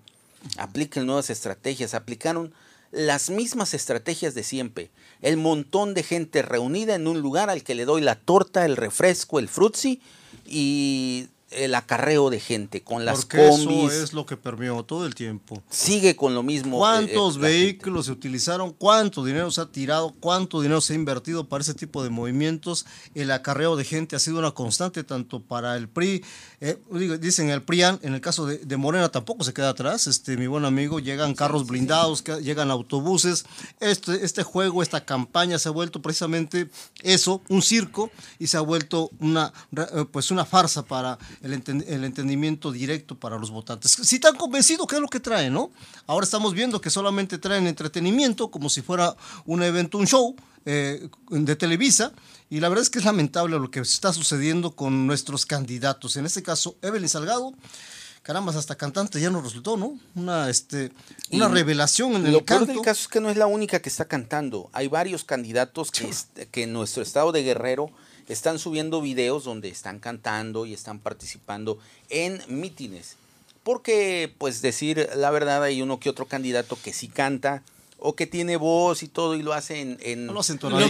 Speaker 3: Apliquen nuevas estrategias. Aplicaron las mismas estrategias de siempre. El montón de gente reunida en un lugar al que le doy la torta, el refresco, el frutzi y el acarreo de gente con las
Speaker 1: porque
Speaker 3: combis.
Speaker 1: eso es lo que permeó todo el tiempo.
Speaker 3: Sigue con lo mismo.
Speaker 1: ¿Cuántos
Speaker 3: eh,
Speaker 1: vehículos se utilizaron? ¿Cuánto dinero se ha tirado? ¿Cuánto dinero se ha invertido para ese tipo de movimientos? El acarreo de gente ha sido una constante tanto para el PRI, eh, dicen el PRIAN, en el caso de, de Morena tampoco se queda atrás, este mi buen amigo, llegan carros blindados, llegan autobuses. Este, este juego, esta campaña se ha vuelto precisamente eso, un circo, y se ha vuelto una, eh, pues una farsa para el, enten- el entendimiento directo para los votantes. Si están convencidos, ¿qué es lo que traen, no? Ahora estamos viendo que solamente traen entretenimiento, como si fuera un evento, un show eh, de Televisa, y la verdad es que es lamentable lo que está sucediendo con nuestros candidatos. En este caso, Evelyn Salgado, caramba, hasta cantante ya nos resultó, ¿no? Una, este, una
Speaker 3: Y
Speaker 1: revelación en
Speaker 3: Lo
Speaker 1: el
Speaker 3: peor
Speaker 1: canto.
Speaker 3: del caso es que no es la única que está cantando. Hay varios candidatos que, que en nuestro estado de Guerrero están subiendo videos donde están cantando y están participando en mítines. Porque, pues decir la verdad, hay uno que otro candidato que sí canta o que tiene voz y todo y lo hace en, en
Speaker 1: No lo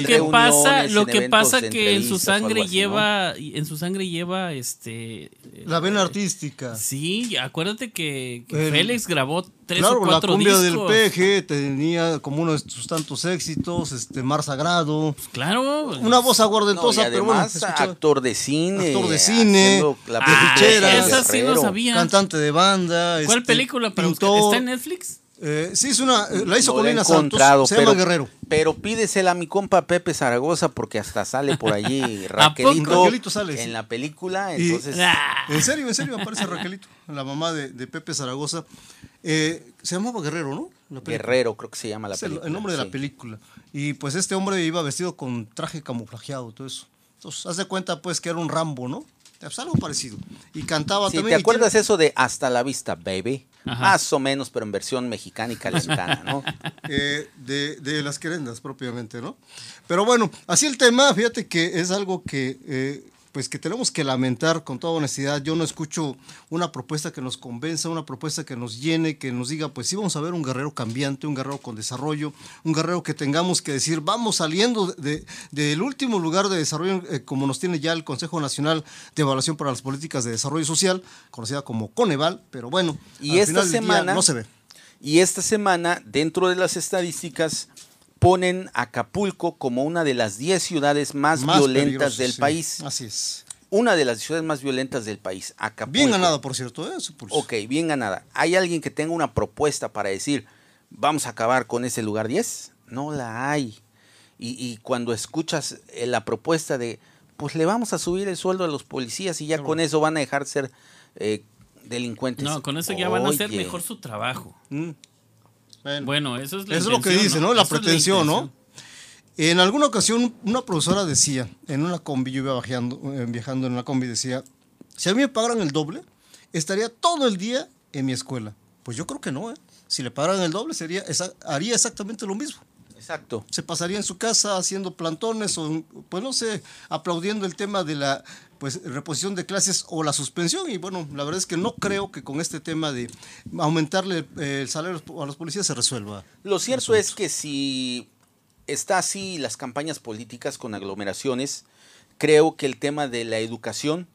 Speaker 2: que pasa, lo que pasa que en su sangre
Speaker 3: así, ¿no?
Speaker 2: lleva, en su sangre lleva este
Speaker 1: La vena artística.
Speaker 2: Sí, acuérdate que, que
Speaker 1: El-
Speaker 2: Félix grabó tres
Speaker 1: claro,
Speaker 2: o cuatro
Speaker 1: la cumbia
Speaker 2: discos.
Speaker 1: del PG tenía como uno de sus tantos éxitos, este Mar Sagrado,
Speaker 2: Claro.
Speaker 1: una voz
Speaker 3: No,
Speaker 1: aguardentosa, pero bueno,
Speaker 3: actor de cine.
Speaker 1: Actor de cine,
Speaker 3: la
Speaker 2: Ah,
Speaker 3: película de
Speaker 1: ficheras.
Speaker 2: esa sí no sabía.
Speaker 1: cantante de banda.
Speaker 2: ¿Cuál
Speaker 1: este,
Speaker 2: película para
Speaker 1: pintor.
Speaker 2: ¿Está en Netflix?
Speaker 1: Eh, sí, es una, eh, la hizo
Speaker 3: No
Speaker 1: con Santos, se llama Guerrero.
Speaker 3: Pero pídesela a mi compa Pepe Zaragoza porque hasta sale por allí? *laughs* Raquelito,
Speaker 1: Raquelito sale,
Speaker 3: en la película.
Speaker 1: Y-
Speaker 3: Entonces.
Speaker 1: En serio, en serio, aparece Raquelito, la mamá de, de Pepe Zaragoza. Eh, se llamaba Guerrero, ¿no? La.
Speaker 3: Guerrero creo que se llama la
Speaker 1: el,
Speaker 3: película.
Speaker 1: el nombre de
Speaker 3: sí.
Speaker 1: la película. Y pues este hombre iba vestido con traje camuflajeado, todo eso. Entonces, haz de cuenta pues que era un Rambo, ¿no? Pues algo parecido. Y cantaba
Speaker 3: Sí,
Speaker 1: también.
Speaker 3: ¿Te acuerdas
Speaker 1: tiene-
Speaker 3: eso de Hasta la vista, baby?
Speaker 2: Ajá.
Speaker 3: Más o menos, pero en versión mexicana y calentana, ¿no? *laughs*
Speaker 1: eh, de, de las querendas propiamente, ¿no? Pero bueno, así el tema, fíjate que es algo que, eh, pues que tenemos que lamentar con toda honestidad. Yo no escucho una propuesta que nos convenza, una propuesta que nos llene, que nos diga, pues sí, vamos a ver un guerrero cambiante, un guerrero con desarrollo, un guerrero que tengamos que decir, vamos saliendo de- del último lugar de desarrollo, eh, como nos tiene ya el Consejo Nacional de Evaluación para las Políticas de Desarrollo Social, conocida como Coneval, pero bueno,
Speaker 3: Y
Speaker 1: al
Speaker 3: esta
Speaker 1: final del día
Speaker 3: semana-
Speaker 1: no se ve.
Speaker 3: Y esta semana, dentro de las estadísticas, ponen Acapulco como una de las 10 ciudades más,
Speaker 1: Más
Speaker 3: violentas del
Speaker 1: sí.
Speaker 3: país.
Speaker 1: Así es.
Speaker 3: Una de las ciudades más violentas del país, Acapulco.
Speaker 1: Bien ganada, por cierto. ¿eh? Su pulso.
Speaker 3: Ok, bien ganada. ¿Hay alguien que tenga una propuesta para decir, vamos a acabar con ese lugar 10? No la hay. Y, y cuando escuchas eh, la propuesta de, pues le vamos a subir el sueldo a los policías y ya con eso van a dejar de ser eh, delincuentes.
Speaker 2: No, con eso ya van a hacer mejor su trabajo.
Speaker 1: Mm. Bueno,
Speaker 2: Bueno, eso es la
Speaker 1: eso es lo que dice, ¿no? La pretensión, ¿no? En alguna ocasión, una profesora decía, en una combi, yo iba viajando, eh, viajando en una combi, decía, si a mí me pagaran el doble, estaría todo el día en mi escuela. Pues yo creo que no, ¿eh? Si le pagaran el doble, sería, esa- haría exactamente lo mismo.
Speaker 3: Exacto.
Speaker 1: se pasaría en su casa haciendo plantones o, pues no sé, aplaudiendo el tema de la pues reposición de clases o la suspensión. Y bueno, la verdad es que no creo que con este tema de aumentarle eh, el salario a los policías se resuelva.
Speaker 3: Lo cierto es que si está así las campañas políticas con aglomeraciones, creo que el tema de la educación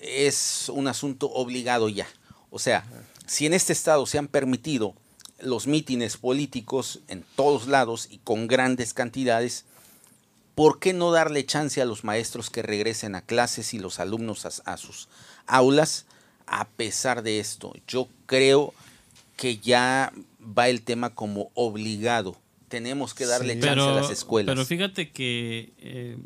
Speaker 3: es un asunto obligado ya. O sea, si en este estado se han permitido los mítines políticos en todos lados y con grandes cantidades, ¿por qué no darle chance a los maestros que regresen a clases y los alumnos a, a sus aulas a pesar de esto? Yo creo que ya va el tema como obligado. Tenemos que darle
Speaker 1: Sí.
Speaker 3: chance
Speaker 2: Pero,
Speaker 3: a las escuelas.
Speaker 2: pero fíjate que eh,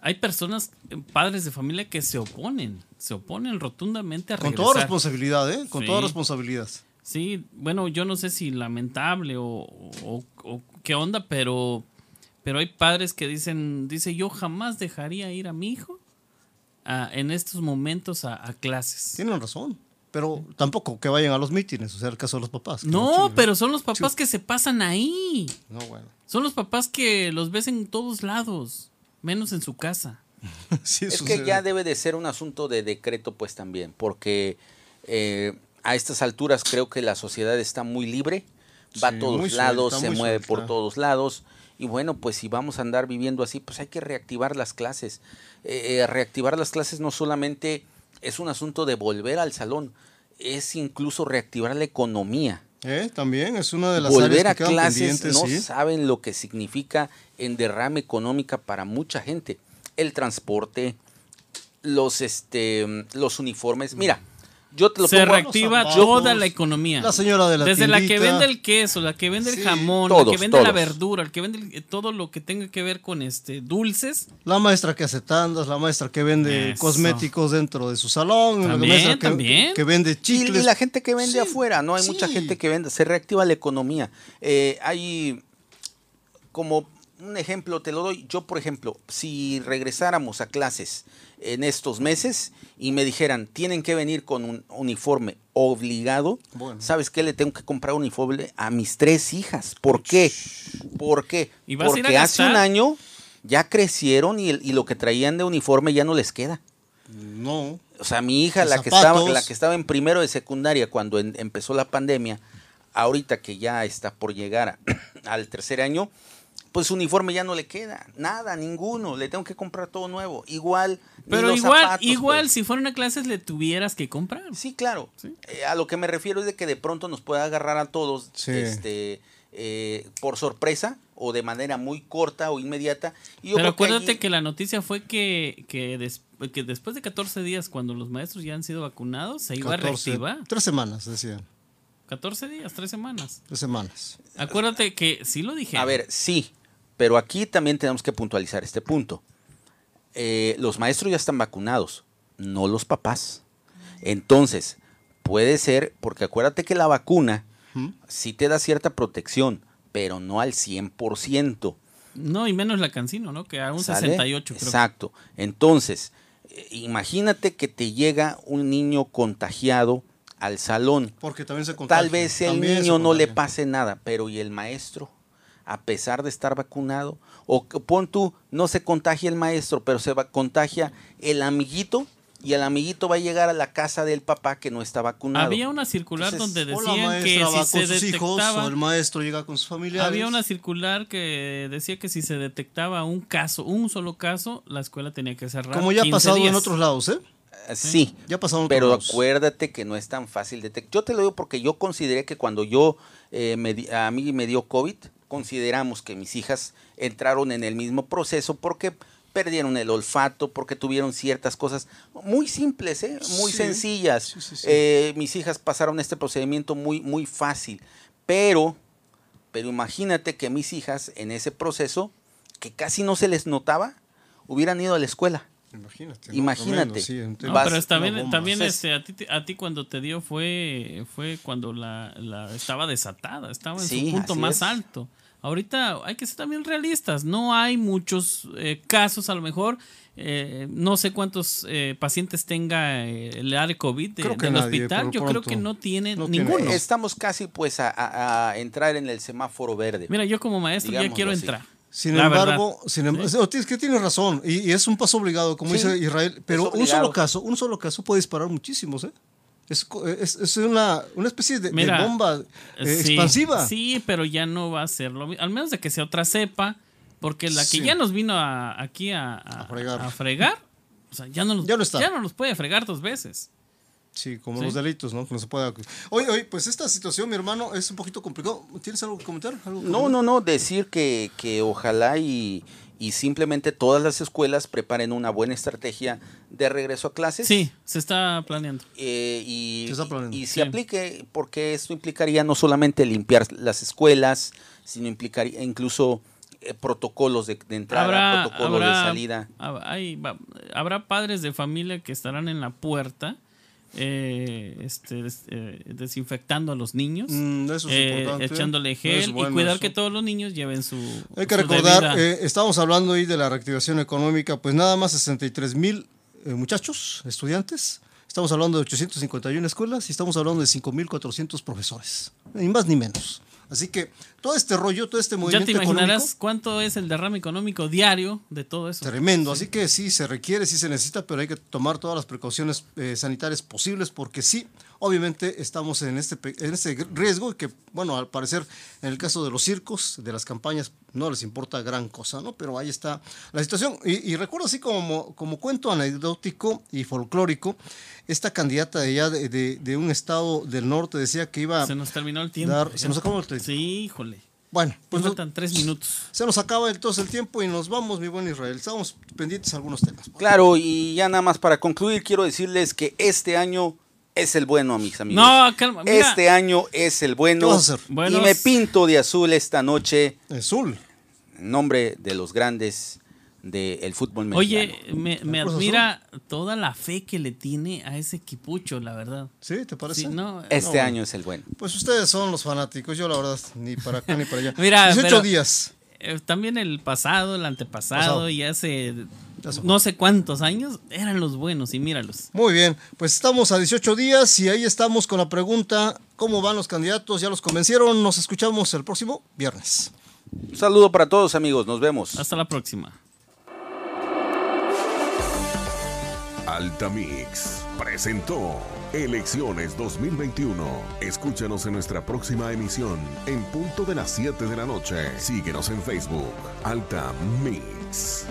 Speaker 2: hay personas, padres de familia que se oponen, se oponen rotundamente a
Speaker 1: Con
Speaker 2: regresar.
Speaker 1: toda responsabilidad, ¿eh? Con
Speaker 2: Sí.
Speaker 1: toda responsabilidad.
Speaker 2: Sí, bueno, yo no sé si lamentable o, o- o qué onda, pero, pero hay padres que dicen, dice, yo jamás dejaría ir a mi hijo a- en estos momentos a, a clases.
Speaker 1: Tienen razón. Pero tampoco que vayan a los mítines, o sea, el caso de los papás.
Speaker 2: No, pero son los papás que se pasan ahí.
Speaker 1: No, bueno.
Speaker 2: Son los papás que los ves en todos lados, menos en su casa. *laughs*
Speaker 1: Sí,
Speaker 3: Es
Speaker 1: sucede.
Speaker 3: que ya debe de ser un asunto de decreto, pues también, porque eh, a estas alturas creo que la sociedad está muy libre, va
Speaker 1: Sí,
Speaker 3: a todos lados,
Speaker 1: suelta,
Speaker 3: se mueve
Speaker 1: suelta.
Speaker 3: por todos lados. Y bueno, pues si vamos a andar viviendo así, pues hay que reactivar las clases. Eh, eh, reactivar las clases no solamente es un asunto de volver al salón, es incluso reactivar la economía.
Speaker 1: Eh, También es una de las
Speaker 3: Volver
Speaker 1: áreas
Speaker 3: a
Speaker 1: que quedan
Speaker 3: clases no
Speaker 1: sí.
Speaker 3: saben lo que significa en derrame económica para mucha gente. El transporte, los este los uniformes. Mira, yo te lo
Speaker 2: Se
Speaker 3: pongo
Speaker 2: reactiva
Speaker 1: zapatos,
Speaker 2: toda la economía.
Speaker 1: La señora de la
Speaker 2: Desde la que vende el queso, la que vende
Speaker 1: Sí,
Speaker 2: el jamón, la que vende la verdura, el que vende el- todo lo que tenga que ver con este dulces.
Speaker 1: La maestra que hace tandas, la maestra que vende
Speaker 2: Eso.
Speaker 1: cosméticos dentro de su salón, la
Speaker 2: También,
Speaker 1: maestra que,
Speaker 2: también.
Speaker 1: que vende chicles.
Speaker 3: y la gente que vende
Speaker 1: Sí,
Speaker 3: afuera, ¿no? Hay mucha gente que vende, se reactiva la economía. Eh, hay como un ejemplo, te lo doy. Yo, por ejemplo, si regresáramos a clases en estos meses y me dijeran, tienen que venir con un uniforme obligado,
Speaker 1: Bueno.
Speaker 3: ¿sabes qué? Le tengo que comprar uniforme a mis tres hijas. ¿Por qué? ¿Por qué?
Speaker 2: ¿Y vas a ir a
Speaker 3: Porque hace un año ya crecieron y, el- y lo que traían de uniforme ya no les queda.
Speaker 1: No.
Speaker 3: O sea, mi hija, la que, estaba, la que estaba en primero de secundaria cuando en- empezó la pandemia, ahorita que ya está por llegar a- *clears throat* al tercer año, pues su uniforme ya no le queda, nada, ninguno, le tengo que comprar todo nuevo. Igual, ni
Speaker 2: Pero
Speaker 3: los
Speaker 2: igual,
Speaker 3: zapatos,
Speaker 2: igual
Speaker 3: pues.
Speaker 2: si fueran a clases le tuvieras que comprar.
Speaker 3: Sí, claro.
Speaker 2: Sí.
Speaker 3: Eh, a lo que me refiero es de que de pronto nos puede agarrar a todos
Speaker 1: Sí.
Speaker 3: este, eh, por sorpresa o de manera muy corta o inmediata. Y yo
Speaker 2: Pero
Speaker 3: creo que
Speaker 2: acuérdate
Speaker 3: allí-
Speaker 2: que la noticia fue que, que, des- que después de 14 días, cuando los maestros ya han sido vacunados, se iba
Speaker 1: 14,
Speaker 2: a reactivar.
Speaker 1: Tres semanas, decían.
Speaker 2: 14 días, 3 semanas.
Speaker 1: Tres semanas.
Speaker 2: Acuérdate que sí lo dije.
Speaker 3: A ver, sí, pero aquí también tenemos que puntualizar este punto. Eh, los maestros ya están vacunados, no los papás. Entonces, puede ser, porque acuérdate que la vacuna
Speaker 1: ¿Mm?
Speaker 3: sí te da cierta protección, pero no al 100%.
Speaker 2: No, y menos la Cancino, ¿no? Que a un
Speaker 3: ¿sale?
Speaker 2: 68, creo.
Speaker 3: Exacto. Entonces, eh, imagínate que te llega un niño contagiado al salón.
Speaker 1: Porque también se contagia.
Speaker 3: Tal vez el
Speaker 1: También
Speaker 3: niño no le pase nada, pero ¿y el maestro? A pesar de estar vacunado, o pon tú, no se contagia el maestro, pero se va, contagia el amiguito y el amiguito va a llegar a la casa del papá que no está vacunado.
Speaker 2: Había una circular
Speaker 3: Entonces,
Speaker 2: donde decían que
Speaker 1: maestra
Speaker 2: si se
Speaker 1: hijos,
Speaker 2: detectaba...
Speaker 1: o el maestro llega con sus familiares.
Speaker 2: Había una circular que decía que si se detectaba un caso, un solo caso, la escuela tenía que cerrar.
Speaker 1: Como ya ha
Speaker 2: 15
Speaker 1: pasado en otros lados, ¿eh?
Speaker 3: Eh, Sí,
Speaker 1: Ya
Speaker 3: pero acuérdate que no es tan fácil detectar. Yo te lo digo porque yo consideré que cuando yo, eh, me di- a mí me dio COVID, consideramos que mis hijas entraron en el mismo proceso porque perdieron el olfato, porque tuvieron ciertas cosas muy simples, ¿eh? muy
Speaker 1: Sí,
Speaker 3: sencillas.
Speaker 1: sí, sí, sí.
Speaker 3: Eh, mis hijas pasaron este procedimiento muy, muy fácil, pero, pero imagínate que mis hijas en ese proceso, que casi no se les notaba, hubieran ido a la escuela.
Speaker 1: Imagínate. ¿no?
Speaker 3: Imagínate.
Speaker 1: Tremendo, sí,
Speaker 2: No,
Speaker 3: Vas-
Speaker 2: pero también
Speaker 3: Entonces-
Speaker 2: este, a, ti, a ti cuando te dio fue, fue cuando la, la estaba desatada, estaba en
Speaker 3: Sí,
Speaker 2: su punto más
Speaker 3: es.
Speaker 2: alto. Ahorita hay que ser también realistas, no hay muchos eh, casos a lo mejor, eh, no sé cuántos eh, pacientes tenga eh, el área COVID de-
Speaker 1: Creo que
Speaker 2: del
Speaker 1: nadie,
Speaker 2: hospital, yo creo que no tiene
Speaker 1: No tiene.
Speaker 2: ninguno.
Speaker 3: Estamos casi pues a, entrar en el semáforo verde.
Speaker 2: Mira, yo como maestro ya quiero
Speaker 3: así.
Speaker 2: entrar.
Speaker 1: Sin
Speaker 2: la
Speaker 1: embargo,
Speaker 2: verdad.
Speaker 1: sin embargo, es que tienes razón, y, y es un paso obligado, como
Speaker 3: Sí,
Speaker 1: dice Israel, pero un solo caso, un solo caso puede disparar muchísimos, ¿eh? Es, es, es una, una especie de, bomba eh,
Speaker 2: Sí,
Speaker 1: expansiva.
Speaker 2: Sí, pero ya no va a ser lo mismo. Al menos de que sea otra cepa, porque la que ya nos vino a- aquí a, a-
Speaker 1: A fregar.
Speaker 2: fregar, o sea, ya no, nos,
Speaker 1: Ya no está.
Speaker 2: ya no nos puede fregar dos veces.
Speaker 1: Sí, como
Speaker 2: Sí.
Speaker 1: los delitos, ¿no? Que no se puede... Oye, oye, pues esta situación, mi hermano, es un poquito complicado. ¿Tienes algo que comentar? ¿Algo que
Speaker 3: No,
Speaker 1: comentar?
Speaker 3: no, no, decir que, que ojalá y, y simplemente todas las escuelas preparen una buena estrategia de regreso a clases.
Speaker 2: Sí, se está planeando.
Speaker 3: eh, y,
Speaker 1: Se está planeando.
Speaker 3: y se
Speaker 2: Sí.
Speaker 3: aplique, porque esto implicaría no solamente limpiar las escuelas, sino implicaría incluso eh, protocolos de, de entrada,
Speaker 2: Habrá,
Speaker 3: protocolos
Speaker 2: habrá-
Speaker 3: de salida.
Speaker 2: hay- habrá padres de familia que estarán en la puerta eh, este, des- eh, desinfectando a los niños,
Speaker 1: Mm, eso es
Speaker 2: eh, echándole gel
Speaker 1: Es bueno
Speaker 2: y cuidar
Speaker 1: eso.
Speaker 2: que todos los niños lleven su.
Speaker 1: Hay que
Speaker 2: su
Speaker 1: recordar, eh, estamos hablando ahí de la reactivación económica, pues nada más 63 mil muchachos, estudiantes. Estamos hablando de 851 escuelas y estamos hablando de 5.400 profesores, ni más ni menos. Así que todo este rollo, todo este
Speaker 2: ya
Speaker 1: movimiento
Speaker 2: te imaginarás
Speaker 1: económico,
Speaker 2: cuánto es el derrame económico diario de todo eso.
Speaker 1: tremendo. Así que sí, se requiere, sí se necesita, pero hay que tomar todas las precauciones eh, sanitarias posibles porque sí, obviamente estamos en este, en este riesgo que, bueno, al parecer en el caso de los circos, de las campañas, no les importa gran cosa, ¿no? Pero ahí está la situación. Y, y recuerdo así como, como cuento anecdótico y folclórico, esta candidata de allá de, de- de un estado del norte decía que iba
Speaker 2: Se nos terminó el tiempo.
Speaker 1: dar- se nos acabó el tiempo.
Speaker 2: Sí, híjole.
Speaker 1: Bueno,
Speaker 2: Pues
Speaker 1: pues no-
Speaker 2: faltan tres minutos.
Speaker 1: se nos acaba entonces el tiempo y nos vamos, mi buen Israel. Estamos pendientes de algunos temas.
Speaker 3: Claro, y ya nada más para concluir, quiero decirles que este año es el bueno, mis amigos.
Speaker 2: No, calma. Mira,
Speaker 3: Este año es el bueno.
Speaker 1: ¿Qué vas a hacer?
Speaker 2: Buenos-
Speaker 3: Y me pinto de azul esta noche
Speaker 1: Azul.
Speaker 3: en nombre de los grandes del fútbol mexicano.
Speaker 2: Oye, me, admira toda la fe que le tiene a ese equipucho, la verdad.
Speaker 1: ¿Sí? ¿Te parece?
Speaker 2: Sí, no,
Speaker 3: este
Speaker 1: no.
Speaker 3: año es el bueno.
Speaker 1: Pues ustedes son los fanáticos, yo la verdad, ni para acá ni para allá. *laughs*
Speaker 2: Mira,
Speaker 1: 18
Speaker 2: pero-
Speaker 1: días.
Speaker 2: Eh, también el pasado, el antepasado
Speaker 1: Pasado.
Speaker 2: y hace no sé cuántos años eran los buenos y míralos.
Speaker 1: Muy bien, pues estamos a 18 días y ahí estamos con la pregunta, ¿cómo van los candidatos? ¿Ya los convencieron? Nos escuchamos el próximo viernes.
Speaker 3: Un saludo para todos, amigos. Nos vemos.
Speaker 2: Hasta la próxima.
Speaker 4: Altamix presentó Elecciones 2021. Escúchanos en nuestra próxima emisión en punto de las 7 de la noche. Síguenos en Facebook. Alta Mix.